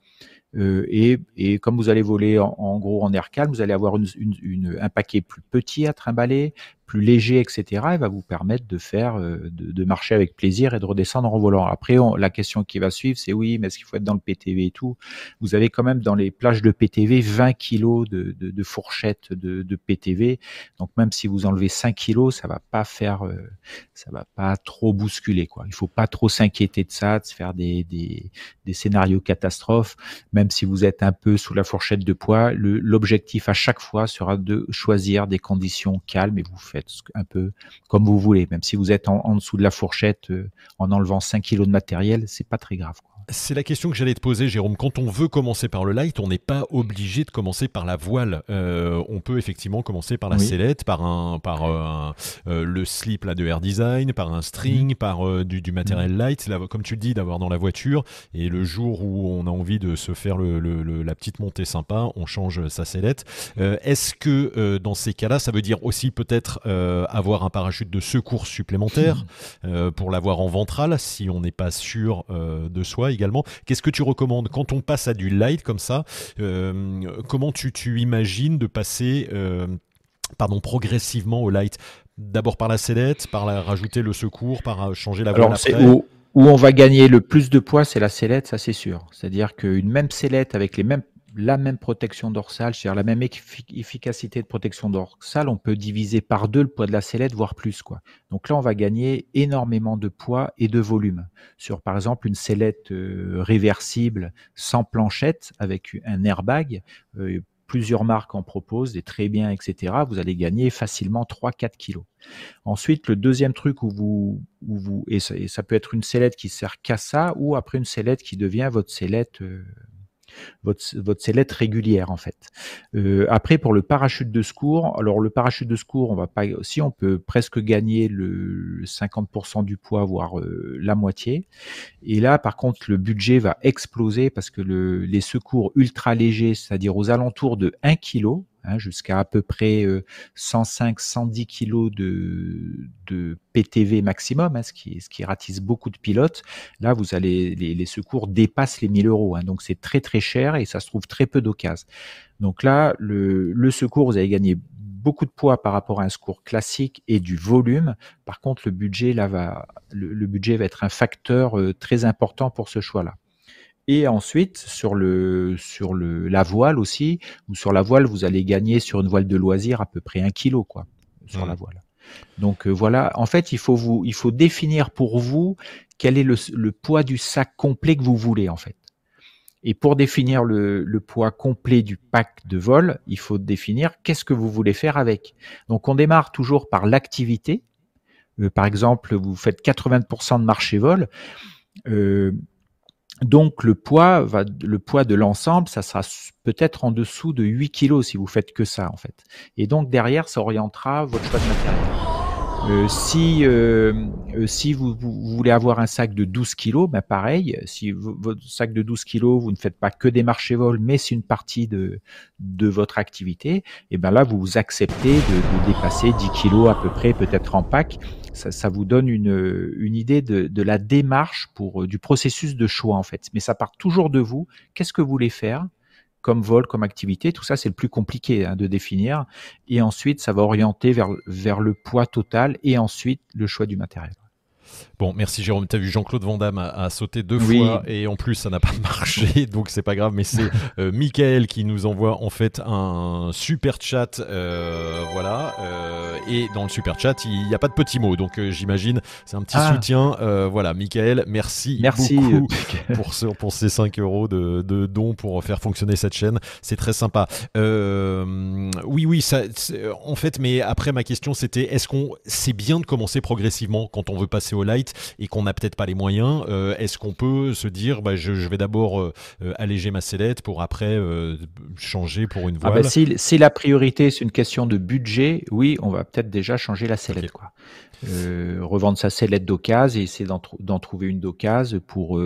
Euh, et, comme vous allez voler en, gros en air calme, vous allez avoir un paquet plus petit à trimballer, plus léger, etc. Et va vous permettre de faire, de, de, marcher avec plaisir et de redescendre en volant. Après, la question qui va suivre, c'est oui, mais est-ce qu'il faut être dans le PTV et tout? Vous avez quand même dans les plages de PTV 20 kilos de, de, de fourchettes de, de, PTV. Donc même si vous enlevez 5 kilos, ça va pas faire, ça va pas trop bousculer. Quoi. Il faut pas trop s'inquiéter de ça, de faire des, des, des scénarios catastrophes. Même si vous êtes un peu sous la fourchette de poids, l'objectif à chaque fois sera de choisir des conditions calmes et vous faites un peu comme vous voulez. Même si vous êtes en, dessous de la fourchette euh, en enlevant 5 kilos de matériel, c'est pas très grave. C'est la question que j'allais te poser, Jérôme. Quand on veut commencer par le light, on n'est pas obligé de commencer par la voile. Euh, on peut effectivement commencer par la sellette, par un, par euh, euh, le slip là de Air Design, par un string, mhm. par du, du, matériel mhm. light. Là, comme tu le dis, d'avoir dans la voiture. Et le jour où on a envie de se faire le, le, la petite montée sympa, on change sa sellette. Est-ce que dans ces cas-là, ça veut dire aussi peut-être avoir un parachute de secours supplémentaire pour l'avoir en ventral si on n'est pas sûr de soi également. Qu'est-ce que tu recommandes quand on passe à du light comme ça euh, Comment tu, tu, imagines de passer euh, pardon, progressivement au light? D'abord par la sellette, par la, rajouter le secours, par changer la voile après? où, où on va gagner le plus de poids, c'est la sellette, ça c'est sûr. C'est-à-dire qu'une même sellette avec les mêmes la même protection dorsale, c'est-à-dire la même efficacité de protection dorsale, on peut diviser par deux le poids de la sellette, voire plus. Quoi. Donc là, on va gagner énormément de poids et de volume. Sur, par exemple, une sellette euh, réversible sans planchette avec un airbag, euh, plusieurs marques en proposent, des très bien, etc. Vous allez gagner facilement 3-4 kilos. Ensuite, le deuxième truc où vous, où vous et ça, peut être une sellette qui sert qu'à ça, ou après une sellette qui devient votre sellette euh, votre, votre sellette régulière en fait. Euh, après pour le parachute de secours, alors le parachute de secours, on va pas, si on peut presque gagner le 50% du poids, voire euh, la moitié. Et là, par contre, le budget va exploser parce que le, les secours ultra légers, c'est-à-dire aux alentours de 1 kg, Hein, jusqu'à à peu près 105-110 euh, kilos de, de PTV maximum, hein, ce, qui, ce qui ratisse beaucoup de pilotes. Là, vous allez les, les secours dépassent les 1000 euros, hein, donc c'est très très cher et ça se trouve très peu d'occasion. Donc là, le, le secours, vous allez gagner beaucoup de poids par rapport à un secours classique et du volume. Par contre, le budget là va, le, le budget va être un facteur euh, très important pour ce choix-là. Et ensuite, sur, le, sur le, la voile aussi, ou sur la voile, vous allez gagner sur une voile de loisir à peu près un kilo, quoi, sur la mmh. voile. Donc euh, voilà, en fait, il faut, vous, il faut définir pour vous quel est le, le, poids du sac complet que vous voulez, en fait. Et pour définir le, le, poids complet du pack de vol, il faut définir qu'est-ce que vous voulez faire avec. Donc on démarre toujours par l'activité. Euh, par exemple, vous faites 80% de marché-vol. Euh, donc le poids va, le poids de l'ensemble, ça sera peut-être en dessous de 8 kilos si vous faites que ça en fait. Et donc derrière, ça orientera votre choix de matériel. Euh, si euh, euh, si vous, voulez avoir un sac de 12 kilos, ben pareil, si votre sac de 12 kilos, vous ne faites pas que des marchés vols, mais c'est une partie de, de votre activité, et ben là, vous acceptez de, de dépasser 10 kilos à peu près, peut-être en pack. Ça, ça, vous donne une, une idée de, de la démarche pour du processus de choix en fait. Mais ça part toujours de vous. Qu'est-ce que vous voulez faire? Comme vol, comme activité. Tout ça, c'est le plus compliqué hein, de définir. Et ensuite, ça va orienter vers, vers le poids total et ensuite le choix du matériel. Bon, merci Jérôme. Tu as vu Jean-Claude Van Damme a, sauté deux fois et en plus ça n'a pas [LAUGHS] marché, donc c'est pas grave. Mais c'est euh, Michael qui nous envoie en fait un super chat, euh, voilà. Euh, et dans le super chat, il n'y a pas de petits mots, donc j'imagine c'est un petit ah. soutien. Voilà, Michael, merci, merci beaucoup [LAUGHS] pour, ce, pour ces 5 euros de, de dons pour faire fonctionner cette chaîne. C'est très sympa. oui, oui, ça, en fait, mais après ma question c'était est-ce qu'on c'est bien de commencer progressivement quand on veut passer au light et qu'on n'a peut-être pas les moyens, euh, est-ce qu'on peut se dire bah, je, vais d'abord euh, euh, alléger ma sellette pour après changer pour une ah, voile? bah, si, la priorité c'est une question de budget, oui, on va peut-être déjà changer la sellette. Quoi. revendre sa sellette d'occasion et essayer d'en, trouver une d'occasion pour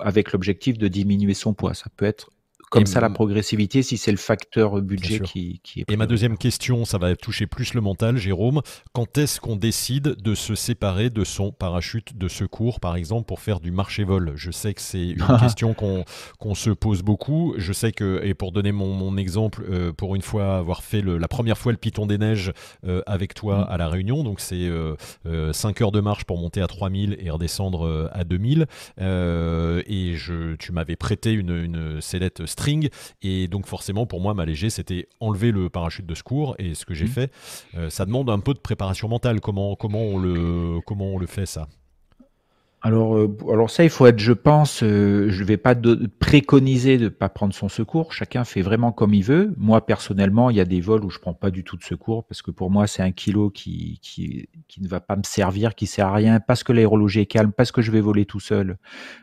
avec l'objectif de diminuer son poids. Ça peut être comme ça la progressivité si c'est le facteur budget qui, qui, est. Et ma deuxième question, ça va toucher plus le mental, Jérôme. Quand est-ce qu'on décide de se séparer de son parachute de secours, par exemple, pour faire du marché-vol Je sais que c'est une [LAUGHS] question qu'on se pose beaucoup. Je sais que, et pour donner mon, mon exemple, euh, pour une fois avoir fait le, la première fois le Piton des Neiges euh, avec toi mm. à La Réunion, donc c'est euh, 5 heures de marche pour monter à 3000 et redescendre à 2000. et je, tu m'avais prêté une, une sellette string. Et donc forcément, pour moi, m'alléger, c'était enlever le parachute de secours. Et ce que j'ai mmh. fait, euh, ça demande un peu de préparation mentale. Comment, comment, on, le, comment on le fait ça? Alors, euh, alors ça, il faut être, je pense, euh, je vais pas préconiser de pas prendre son secours. Chacun fait vraiment comme il veut. Moi, personnellement, il y a des vols où je prends pas du tout de secours parce que pour moi, c'est un kilo qui, qui, qui ne va pas me servir, qui sert à rien, parce que l'aérologie est calme, parce que je vais voler tout seul,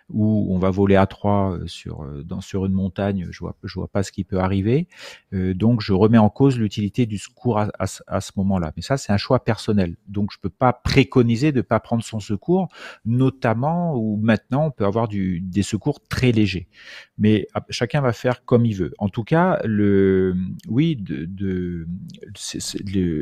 ou on va voler à trois euh, sur dans sur une montagne. Je vois, je vois pas ce qui peut arriver. donc, je remets en cause l'utilité du secours à, à, ce moment-là. Mais ça, c'est un choix personnel. Donc, je peux pas préconiser de pas prendre son secours, notamment ou maintenant on peut avoir des secours très légers. Mais ah, chacun va faire comme il veut. En tout cas, le, oui, de, de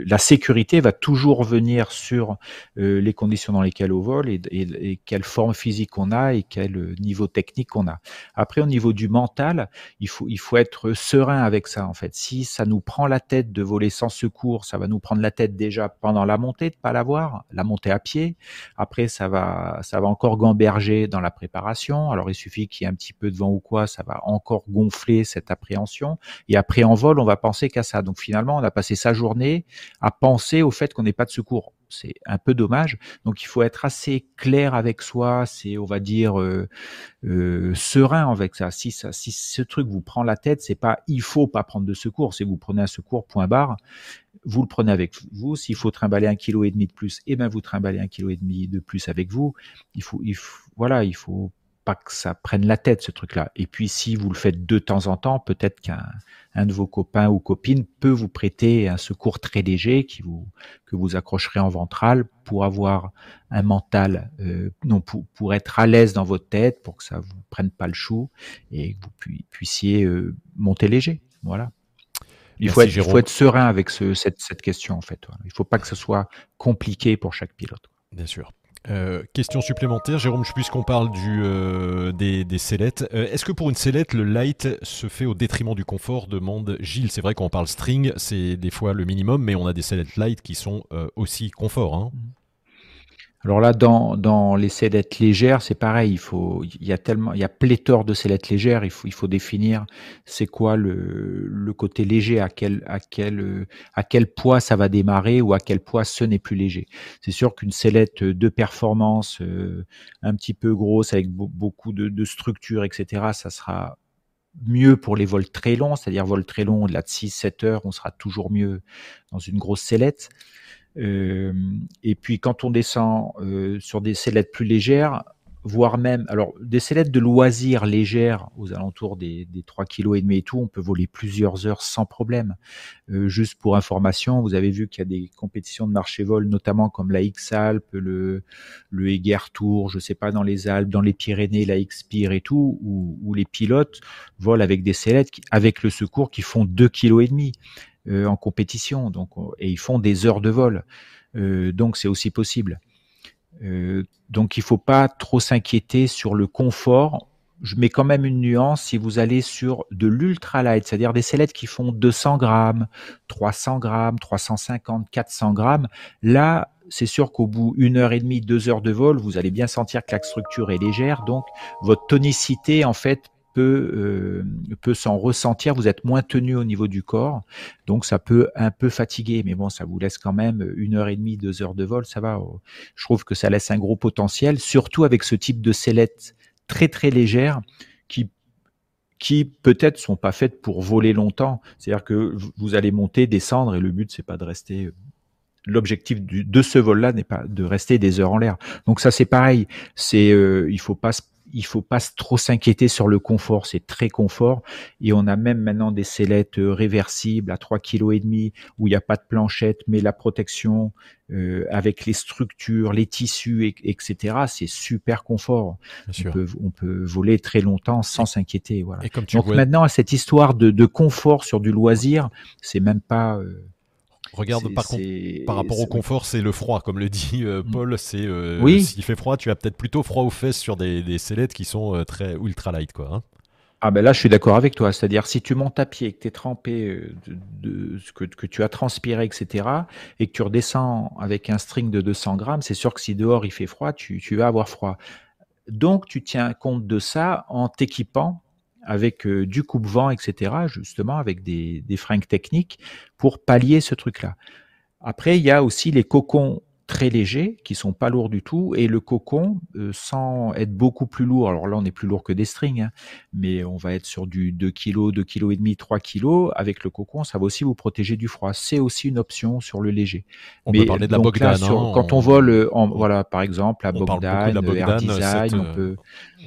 la sécurité va toujours venir sur euh, les conditions dans lesquelles on vole et, et, quelle forme physique on a et quel niveau technique on a. Après, au niveau du mental, il faut, il faut être serein avec ça en fait. Si ça nous prend la tête de voler sans secours, ça va nous prendre la tête déjà pendant la montée de pas l'avoir, la montée à pied. Après, ça va, ça va encore gamberger dans la préparation. Alors il suffit qu'il y ait un petit peu de vent ou quoi, ça va encore gonfler cette appréhension. Et après en vol, on va penser qu'à ça. Donc finalement, on a passé sa journée à penser au fait qu'on n'ait pas de secours c'est un peu dommage. Donc il faut être assez clair avec soi, c'est on va dire euh, euh, serein avec ça. Si ça, si ce truc vous prend la tête, c'est pas il faut pas prendre de secours. Si vous prenez un secours, point barre, vous le prenez avec vous. S'il faut trimballer un kilo et demi de plus, eh ben vous trimballez un kilo et demi de plus avec vous. Il faut, il faut voilà, il faut pas que ça prenne la tête ce truc-là. Et puis si vous le faites de temps en temps, peut-être qu'un un de vos copains ou copines peut vous prêter un secours très léger qui vous que vous accrocherez en ventral pour avoir un mental euh, non pour, pour être à l'aise dans votre tête, pour que ça vous prenne pas le chou et que vous puissiez euh, monter léger. Voilà. Il faut, être, il faut, être, serein avec ce, cette, cette, question en fait. Il ne faut pas que ce soit compliqué pour chaque pilote. Bien sûr. Euh, question supplémentaire, Jérôme, puisqu'on parle du, euh, des, des sellettes, euh, est-ce que pour une sellette, le light se fait au détriment du confort demande Gilles. C'est vrai qu'on parle string, c'est des fois le minimum, mais on a des sellettes light qui sont aussi confort. Hein. Alors là, dans, dans les sellettes légères, c'est pareil. Il faut, il y a tellement, il y a pléthore de sellettes légères. Il faut, il faut définir c'est quoi le, le côté léger, à quel, à quel, à quel poids ça va démarrer ou à quel poids ce n'est plus léger. C'est sûr qu'une sellette de performance, euh, un petit peu grosse avec beaucoup de, de structure, etc., ça sera mieux pour les vols très longs, c'est-à-dire vols très longs, au-delà de 6-7 heures, on sera toujours mieux dans une grosse sellette. Euh, et puis quand on descend euh, sur des sellettes plus légères, voire même, alors des sellettes de loisirs légères aux alentours des, des 3 kg et demi et tout, on peut voler plusieurs heures sans problème. Euh, juste pour information, vous avez vu qu'il y a des compétitions de marché vol, notamment comme la X-Alpes, le, le Eger Tour, je sais pas, dans les Alpes, dans les Pyrénées, la X-Pire et tout, où, où, les pilotes volent avec des sellettes avec le secours qui font 2 kg et demi. Euh, en compétition, donc et ils font des heures de vol, euh, donc c'est aussi possible. Euh, donc il faut pas trop s'inquiéter sur le confort. Je mets quand même une nuance si vous allez sur de l'ultra light, c'est-à-dire des sellettes qui font 200 grammes, 300 grammes, 350, 400 grammes. Là, c'est sûr qu'au bout une heure et demie, deux heures de vol, vous allez bien sentir que la structure est légère, donc votre tonicité en fait peut, euh, peut s'en ressentir. Vous êtes moins tenu au niveau du corps, donc ça peut un peu fatiguer, mais bon, ça vous laisse quand même une heure et demie, deux heures de vol, ça va. Je trouve que ça laisse un gros potentiel, surtout avec ce type de sellette très très légère qui qui peut-être sont pas faites pour voler longtemps. C'est-à-dire que vous allez monter, descendre, et le but c'est pas de rester l'objectif de ce vol-là n'est pas de rester des heures en l'air. Donc ça c'est pareil. C'est euh, il faut pas il faut pas trop s'inquiéter sur le confort, c'est très confort. Et on a même maintenant des sellettes euh, réversibles à 3 kg et demi où il n'y a pas de planchette, mais la protection euh, avec les structures, les tissus, etc. C'est super confort. On peut, on peut, voler très longtemps sans s'inquiéter. Voilà. Donc maintenant, à cette histoire de, de, confort sur du loisir, c'est même pas. Euh, Regarde, par contre, par rapport au confort, c'est le froid, comme le dit euh, mm. Paul. C'est euh, oui. s'il fait froid, tu as peut-être plutôt froid aux fesses sur des, des sellettes qui sont euh, très ultra light, quoi. Hein. Ah ben là, je suis d'accord avec toi. C'est-à-dire, si tu montes à pied, que tu es trempé, de, que, que, tu as transpiré, etc., et que tu redescends avec un string de 200 grammes, c'est sûr que si dehors il fait froid, tu, tu vas avoir froid. Donc, tu tiens compte de ça en t'équipant avec euh, du coupe-vent, etc., justement, avec des, des fringues techniques pour pallier ce truc-là. Après, il y a aussi les cocons très légers, qui sont pas lourds du tout, et le cocon, euh, sans être beaucoup plus lourd, alors là on est plus lourd que des strings, hein, mais on va être sur du 2 kg, 2 kg et demi, 3 kg, avec le cocon, ça va aussi vous protéger du froid. C'est aussi une option sur le léger. On mais, peut parler de la Bogdan, hein, quand on vole, en, voilà, par exemple, la Bogdan, la Air Design, on peut,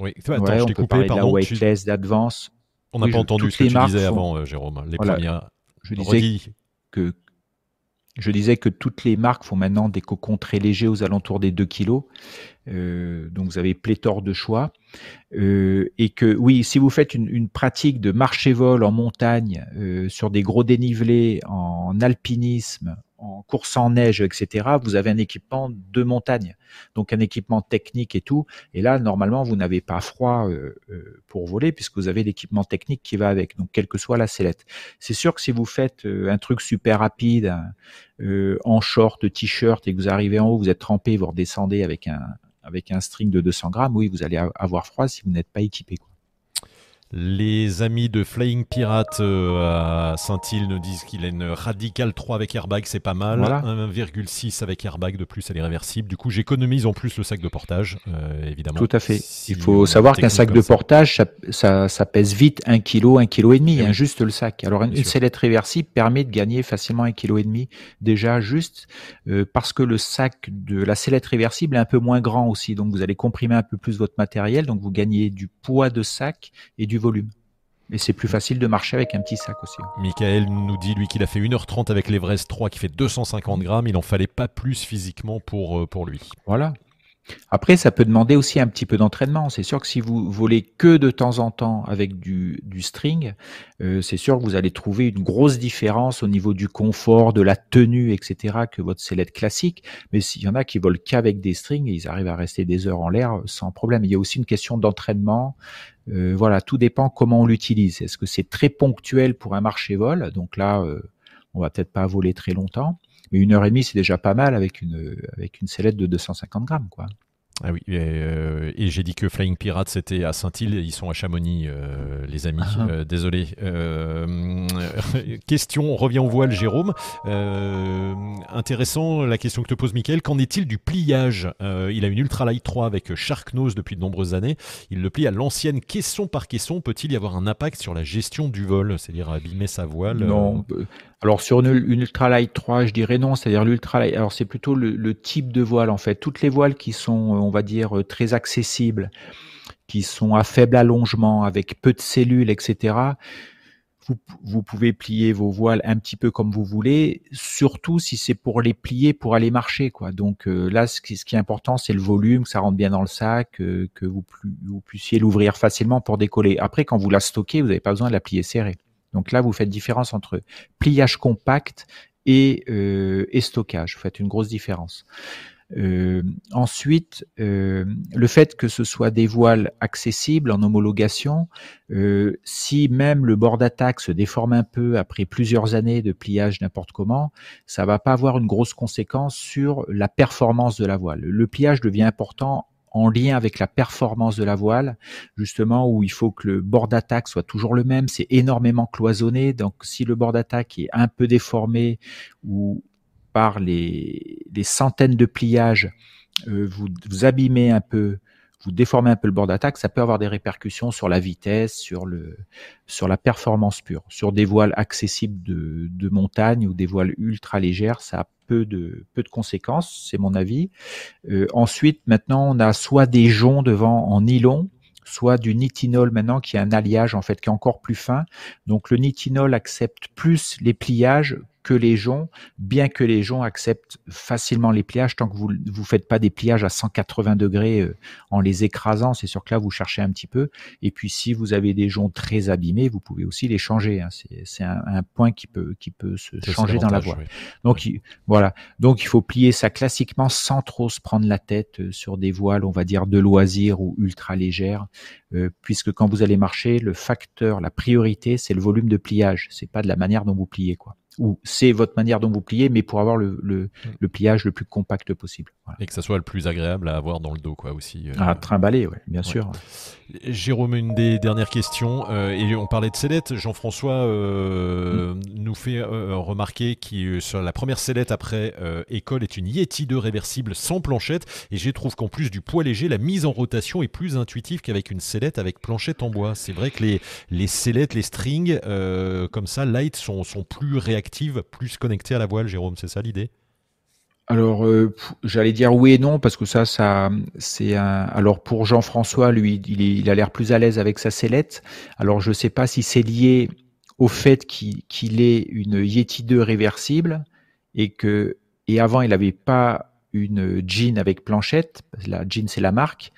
oui. Attends, ouais, on peut coupé, parler de la Weightless, d'Advance. On n'a pas entendu ce que tu disais avant, euh, Jérôme. Les premières. Je disais que je disais que toutes les marques font maintenant des cocons très légers aux alentours des 2 kg. Euh, donc vous avez pléthore de choix. Euh, et que oui, si vous faites une, pratique de marché-vol en montagne, euh, sur des gros dénivelés, en alpinisme, en course en neige, etc., vous avez un équipement de montagne, donc un équipement technique et tout. Et là, normalement, vous n'avez pas froid euh, euh, pour voler puisque vous avez l'équipement technique qui va avec, donc quelle que soit la sellette. C'est sûr que si vous faites euh, un truc super rapide, en short, t-shirt, et que vous arrivez en haut, vous êtes trempé, vous redescendez avec un avec un string de 200 grammes, oui, vous allez avoir froid si vous n'êtes pas équipé. Les amis de Flying Pirate euh, à Saint-Île nous disent qu'il a une Radical 3 avec airbag, c'est pas mal. 1,6 avec airbag de plus, elle est réversible. Du coup, j'économise en plus le sac de portage, euh, évidemment. Tout à fait. Il faut savoir qu'un sac de portage, ça, ça, pèse vite 1 kg, 1 kg et demi, eh hein, juste le sac. Alors une, sellette réversible permet de gagner facilement 1 kg et demi déjà juste euh, parce que le sac de la sellette réversible est un peu moins grand aussi, donc vous allez comprimer un peu plus votre matériel, donc vous gagnez du poids de sac et du volume. Et c'est plus facile de marcher avec un petit sac aussi. Michael nous dit, lui, qu'il a fait 1h30 avec l'Everest 3 qui fait 250 grammes. Il n'en fallait pas plus physiquement pour, euh, pour lui. Voilà. Après, ça peut demander aussi un petit peu d'entraînement. C'est sûr que si vous volez que de temps en temps avec du, du string, euh, c'est sûr que vous allez trouver une grosse différence au niveau du confort, de la tenue, etc. que votre sellette classique. Mais s'il y en a qui volent qu'avec des strings, ils arrivent à rester des heures en l'air sans problème. Il y a aussi une question d'entraînement. Euh, voilà, tout dépend comment on l'utilise. Est-ce que c'est très ponctuel pour un marché vol? Donc là, euh, on va peut-être pas voler très longtemps. Mais une heure et demie, c'est déjà pas mal avec une, avec une sellette de 250 grammes, quoi. Ah oui, euh, et, j'ai dit que Flying Pirates c'était à Saint-Île, ils sont à Chamonix, euh, les amis. Ah. Euh, désolé. [LAUGHS] question, on revient au voile, Jérôme. intéressant la question que te pose Mickaël. Qu'en est-il du pliage? Il a une Ultralight 3 avec Shark Nose depuis de nombreuses années. Il le plie à l'ancienne caisson par caisson. Peut-il y avoir un impact sur la gestion du vol, c'est-à-dire abîmer sa voile Non. Alors sur une, une Ultralight 3, je dirais non, c'est-à-dire l'Ultralight. Alors c'est plutôt le, type de voile en fait. Toutes les voiles qui sont on va dire, euh, très accessibles, qui sont à faible allongement, avec peu de cellules, etc., vous, pouvez plier vos voiles un petit peu comme vous voulez, surtout si c'est pour les plier pour aller marcher. quoi. Donc euh, là, ce qui, est important, c'est le volume, que ça rentre bien dans le sac, euh, que vous, vous puissiez l'ouvrir facilement pour décoller. Après, quand vous la stockez, vous n'avez pas besoin de la plier serrée. Donc là, vous faites différence entre pliage compact et, et stockage. Vous faites une grosse différence. Euh, ensuite, euh, le fait que ce soit des voiles accessibles en homologation, euh, si même le bord d'attaque se déforme un peu après plusieurs années de pliage n'importe comment, ça va pas avoir une grosse conséquence sur la performance de la voile. Le pliage devient important en lien avec la performance de la voile, justement où il faut que le bord d'attaque soit toujours le même, c'est énormément cloisonné, donc si le bord d'attaque est un peu déformé ou, par les, centaines de pliages, euh, vous, vous abîmez un peu, vous déformez un peu le bord d'attaque, ça peut avoir des répercussions sur la vitesse, sur le, sur la performance pure. Sur des voiles accessibles de, montagne ou des voiles ultra légères, ça a peu de, peu de conséquences, c'est mon avis. Euh, ensuite, maintenant, on a soit des joncs devant en nylon, soit du nitinol maintenant, qui est un alliage en fait qui est encore plus fin. Donc le nitinol accepte plus les pliages que les joncs, bien que les joncs acceptent facilement les pliages tant que vous vous faites pas des pliages à 180 degrés euh, en les écrasant. C'est sûr que là vous cherchez un petit peu. Et puis si vous avez des joncs très abîmés, vous pouvez aussi les changer. Hein. C'est un, point qui peut qui peut se changer dans la voie. Donc voilà. Donc il faut plier ça classiquement sans trop se prendre la tête euh, sur des voiles, on va dire de loisirs ou ultra légères, euh, puisque quand vous allez marcher, le facteur, la priorité, c'est le volume de pliage. C'est pas de la manière dont vous pliez quoi ou c'est votre manière dont vous pliez, mais pour avoir le, le, mm. pliage le plus compact possible. Et que ça soit le plus agréable à avoir dans le dos, quoi, aussi. Euh. À trimballer, ouais, bien sûr. Jérôme, une des dernières questions, euh, et on parlait de sellette. Jean-François euh, mm. nous fait remarquer que sur la première sellette après école est une Yeti 2 réversible sans planchette, et je trouve qu'en plus du poids léger, la mise en rotation est plus intuitive qu'avec une sellette avec planchette en bois. C'est vrai que les, les sellettes, les strings, comme ça, light, sont, sont plus réactifs plus connecté à la voile, Jérôme, c'est ça l'idée? Alors, euh, j'allais dire oui et non parce que ça, ça, c'est un. Alors pour Jean-François, lui, il, a l'air plus à l'aise avec sa sellette. Alors je ne sais pas si c'est lié au fait qu'il ait une Yeti 2 réversible et que et avant il n'avait pas une jean avec planchette. La jean c'est la marque.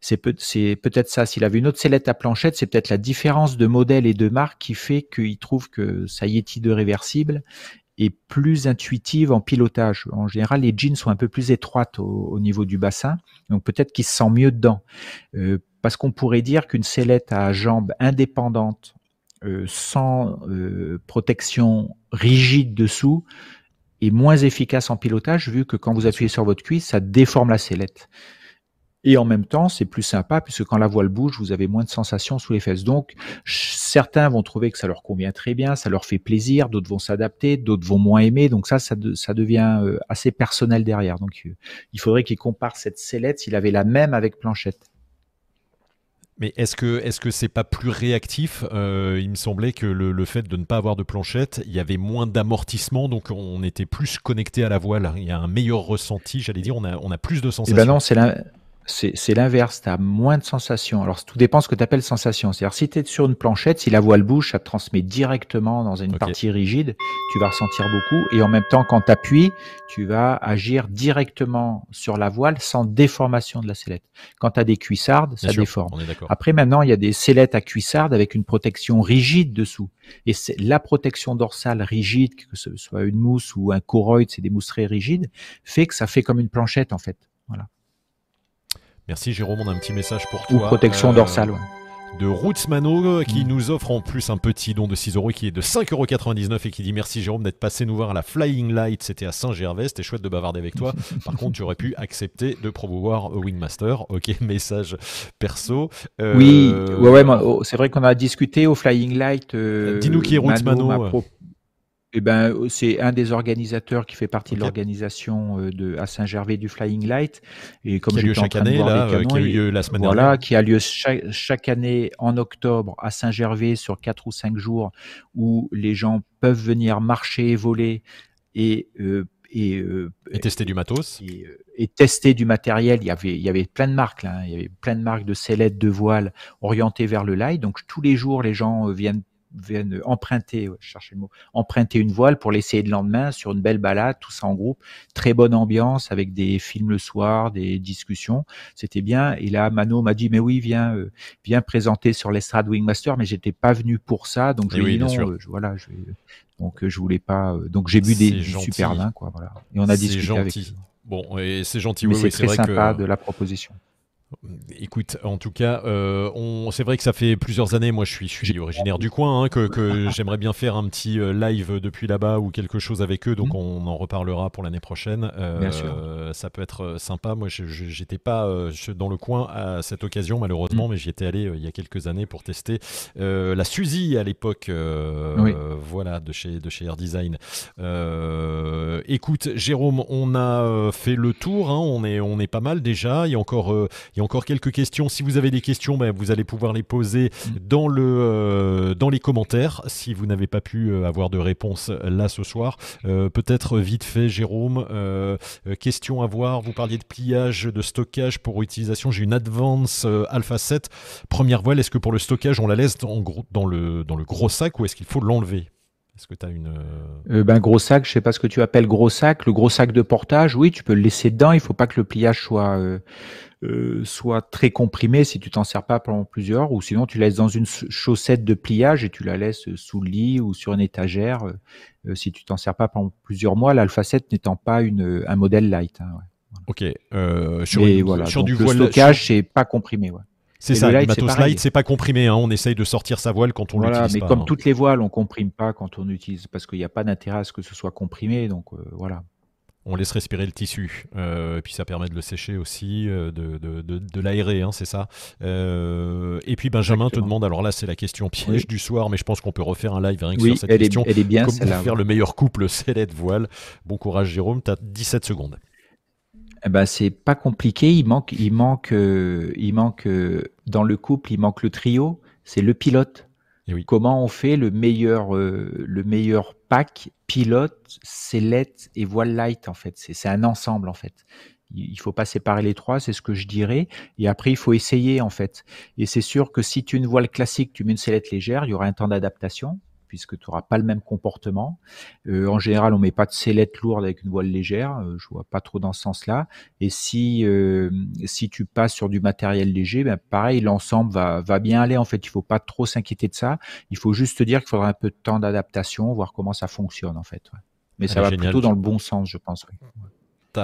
C'est peut, peut-être ça. S'il avait une autre sellette à planchette, c'est peut-être la différence de modèle et de marque qui fait qu'il trouve que sa Yeti de réversible est plus intuitive en pilotage. En général, les jeans sont un peu plus étroites au, niveau du bassin, donc peut-être qu'il se sent mieux dedans. Euh, parce qu'on pourrait dire qu'une sellette à jambes indépendantes, euh, sans euh, protection rigide dessous, est moins efficace en pilotage, vu que quand vous appuyez sur votre cuisse, ça déforme la sellette. Et en même temps, c'est plus sympa puisque quand la voile bouge, vous avez moins de sensations sous les fesses. Donc, certains vont trouver que ça leur convient très bien, ça leur fait plaisir, d'autres vont s'adapter, d'autres vont moins aimer. Donc ça, ça, devient euh, assez personnel derrière. Donc, euh, il faudrait qu'il compare cette sellette s'il avait la même avec planchette. Mais est-ce que est-ce que c'est pas plus réactif euh, Il me semblait que le, fait de ne pas avoir de planchette, il y avait moins d'amortissement, donc on était plus connecté à la voile. Il y a un meilleur ressenti, j'allais dire. On a on a plus de sensations. Eh ben non, c'est la c'est l'inverse, tu as moins de sensations. Alors tout dépend ce que tu appelles sensation. C'est-à-dire si tu es sur une planchette, si la voile bouge, ça te transmet directement dans une partie rigide, tu vas ressentir beaucoup et en même temps quand tu appuies, tu vas agir directement sur la voile sans déformation de la sellette. Quand tu as des cuissardes, ça déforme. Après maintenant, il y a des sellettes à cuissardes avec une protection rigide dessous. Et c'est la protection dorsale rigide, que ce soit une mousse ou un choroïde, c'est des mousses très rigides, fait que ça fait comme une planchette en fait. Voilà. Merci Jérôme, on a un petit message pour toi. protection euh, dorsale. De Rootsmano euh, qui mm. nous offre en plus un petit don de 6 euros qui est de 5,99€ et qui dit merci Jérôme d'être passé nous voir à la Flying Light, c'était à Saint-Gervais, c'était chouette de bavarder avec toi. [LAUGHS] Par contre, tu aurais pu accepter de promouvoir Wingmaster. Ok, [LAUGHS] message perso. Euh, oui, ouais, ouais, oh, c'est vrai qu'on a discuté au Flying Light. Dis-nous qui est Rootsmano. Eh ben, euh, c'est un des organisateurs qui fait partie de l'organisation euh, de à Saint-Gervais du Flying Light et comme qui a lieu chaque année là, euh, qui a eu lieu la semaine voilà, dernière. qui a lieu chaque, chaque année en octobre à Saint-Gervais sur quatre ou cinq jours où les gens peuvent venir marcher, voler et et, et, tester du matos et, tester du matériel. Il y avait, il y avait plein de marques là, hein. il y avait plein de marques de sellettes, de voiles orientées vers le light. Donc tous les jours, les gens viennent viennent emprunter, chercher le mot, emprunter une voile pour l'essayer de lendemain sur une belle balade, tout ça en groupe, très bonne ambiance avec des films le soir, des discussions, c'était bien. Et là, Mano m'a dit mais oui, viens, euh, viens présenter sur l'estrade Wingmaster, mais j'étais pas venu pour ça, donc je lui ai dit non, euh, voilà, je, donc euh, je voulais pas, donc j'ai bu des super vin, quoi, voilà. Et on a discuté gentil. avec. Bon, et c'est gentil. Mais c'est très sympa de la proposition. Écoute, en tout cas, euh, c'est vrai que ça fait plusieurs années, moi je suis, je suis originaire du coin, hein, que, [LAUGHS] j'aimerais bien faire un petit euh, live depuis là-bas ou quelque chose avec eux, donc mhm. on en reparlera pour l'année prochaine. Euh, ça peut être sympa. Moi, j'étais pas dans le coin à cette occasion, malheureusement, mhm. mais j'y étais allé il y a quelques années pour tester la Suzy à l'époque, voilà, de chez, de chez Air Design. écoute, Jérôme, on a fait le tour, hein, on, est, on est pas mal déjà. Il y a encore Il y a encore quelques questions. Si vous avez des questions, ben, vous allez pouvoir les poser dans, le, dans les commentaires si vous n'avez pas pu avoir de réponse là ce soir. Peut-être vite fait, Jérôme, question à voir. Vous parliez de pliage, de stockage pour utilisation. J'ai une Advance Alpha 7, première voile. Est-ce que pour le stockage, on la laisse dans le gros sac ou est-ce qu'il faut l'enlever? Est-ce que tu as une. Euh, ben, gros sac, je sais pas ce que tu appelles gros sac. Le gros sac de portage, oui, tu peux le laisser dedans. Il faut pas que le pliage soit, euh, euh, soit très comprimé si tu t'en sers pas pendant plusieurs ou sinon tu laisses dans une chaussette de pliage et tu la laisses sous le lit ou sur une étagère si tu t'en sers pas pendant plusieurs mois. L'Alpha 7 n'étant pas une, un modèle light. Hein, Ok. sur, voilà. sur du le stockage, c'est pas comprimé. Ouais. C'est ça, le matos light, c'est pas comprimé. Hein. On essaye de sortir sa voile quand on voilà, l'utilise mais comme hein. toutes les voiles, on comprime pas quand on utilise, parce qu'il n'y a pas d'intérêt à ce que ce soit comprimé. Donc euh, voilà. On laisse respirer le tissu, euh, et puis ça permet de le sécher aussi, euh, de, de, de, l'aérer, hein, c'est ça. et puis Benjamin te demande, alors là c'est la question piège du soir, mais je pense qu'on peut refaire un live rien que sur cette elle question. Est, elle est bien, Comment faire le meilleur couple [LAUGHS] sellette voile? Bon courage Jérôme, tu as 17 secondes. Eh ben, c'est pas compliqué. Il manque, il manque, euh, il manque euh, dans le couple, il manque le trio. C'est le pilote. Et oui. Comment on fait le meilleur, euh, le meilleur pack pilote, sellette et voile light en fait. C'est un ensemble en fait. Il faut pas séparer les trois, c'est ce que je dirais. Et après, il faut essayer en fait. Et c'est sûr que si tu une voile classique, tu mets une sellette légère, il y aura un temps d'adaptation puisque tu n'auras pas le même comportement. Euh, en général, on met pas de sellette lourde avec une voile légère. Euh, je vois pas trop dans ce sens-là. Et si euh, si tu passes sur du matériel léger, ben pareil, l'ensemble va va bien aller. En fait, il faut pas trop s'inquiéter de ça. Il faut juste dire qu'il faudra un peu de temps d'adaptation, voir comment ça fonctionne en fait. Mais ça va plutôt dans le bon sens, je pense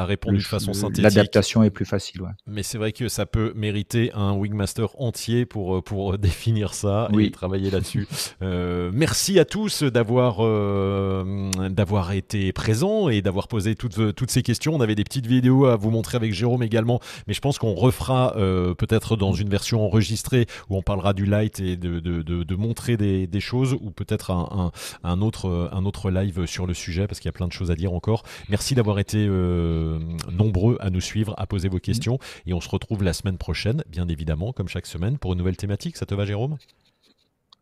tu répondu de façon synthétique. L'adaptation est plus facile. Ouais. Mais c'est vrai que ça peut mériter un Wingmaster entier pour, euh, pour [LAUGHS] définir ça et travailler là-dessus. euh, merci à tous d'avoir euh, d'avoir été présents et d'avoir posé toutes, toutes ces questions. On avait des petites vidéos à vous montrer avec Jérôme également, mais je pense qu'on refera euh, peut-être dans une version enregistrée où on parlera du light et de, de, de, de montrer des, des, choses ou peut-être un, un, un, autre, un autre live sur le sujet parce qu'il y a plein de choses à dire encore. Merci d'avoir été euh, nombreux à nous suivre, à poser vos questions. Et on se retrouve la semaine prochaine, bien évidemment, comme chaque semaine, pour une nouvelle thématique. Ça te va, Jérôme?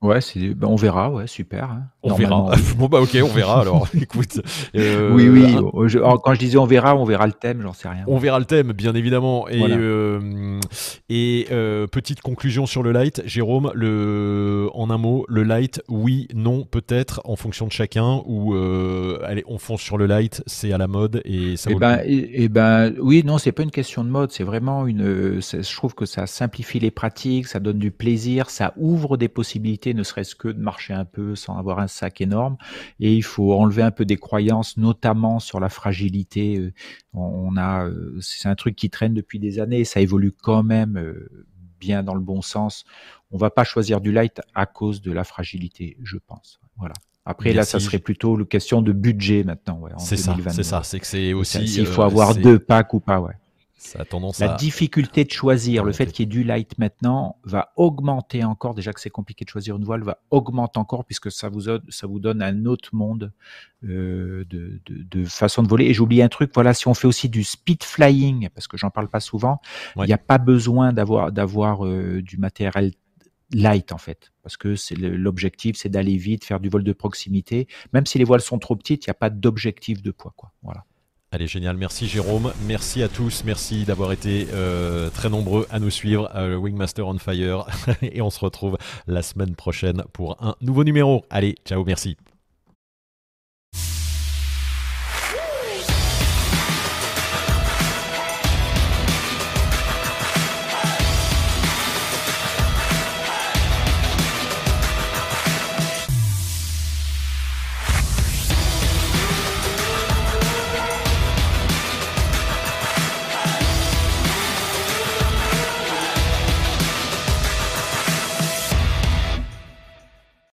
Ouais, ben on verra, ouais, super. Hein. On verra. [LAUGHS] bon bah ok, on verra alors. [LAUGHS] Écoute. Euh, oui, oui. quand je disais on verra, on verra le thème, j'en sais rien. On verra le thème, bien évidemment. Et, euh, et euh, petite conclusion sur le light, Jérôme. Le, en un mot, le light, oui, non, peut-être, en fonction de chacun. Ou allez, on fonce sur le light, c'est à la mode et ça. Eh ben, et, ben, oui, non, c'est pas une question de mode, c'est vraiment une. Je trouve que ça simplifie les pratiques, ça donne du plaisir, ça ouvre des possibilités ne serait-ce que de marcher un peu sans avoir un sac énorme. Et il faut enlever un peu des croyances, notamment sur la fragilité. Euh, on a, euh, c'est un truc qui traîne depuis des années. Ça évolue quand même euh, bien dans le bon sens. On va pas choisir du light à cause de la fragilité, je pense. Voilà. Après, là, ça serait plutôt une question de budget maintenant. c'est ça, c'est ça. C'est que c'est aussi. S'il faut avoir deux packs ou pas, ouais. Ça a tendance la difficulté de choisir, le fait qu'il y ait du light maintenant, va augmenter encore. Déjà que c'est compliqué de choisir une voile, va augmenter encore puisque ça vous, ça vous donne un autre monde euh, de, de, de, façon de voler. Et j'oublie un truc, voilà, si on fait aussi du speed flying, parce que j'en parle pas souvent, il n'y a pas besoin d'avoir d'avoir euh, du matériel light en fait, parce que c'est l'objectif, c'est d'aller vite, faire du vol de proximité. Même si les voiles sont trop petites, il n'y a pas d'objectif de poids, quoi. Voilà. Allez, génial. Merci Jérôme. Merci à tous. Merci d'avoir été euh, très nombreux à nous suivre. Euh, Wingmaster on Fire. [LAUGHS] Et on se retrouve la semaine prochaine pour un nouveau numéro. Allez, ciao, merci.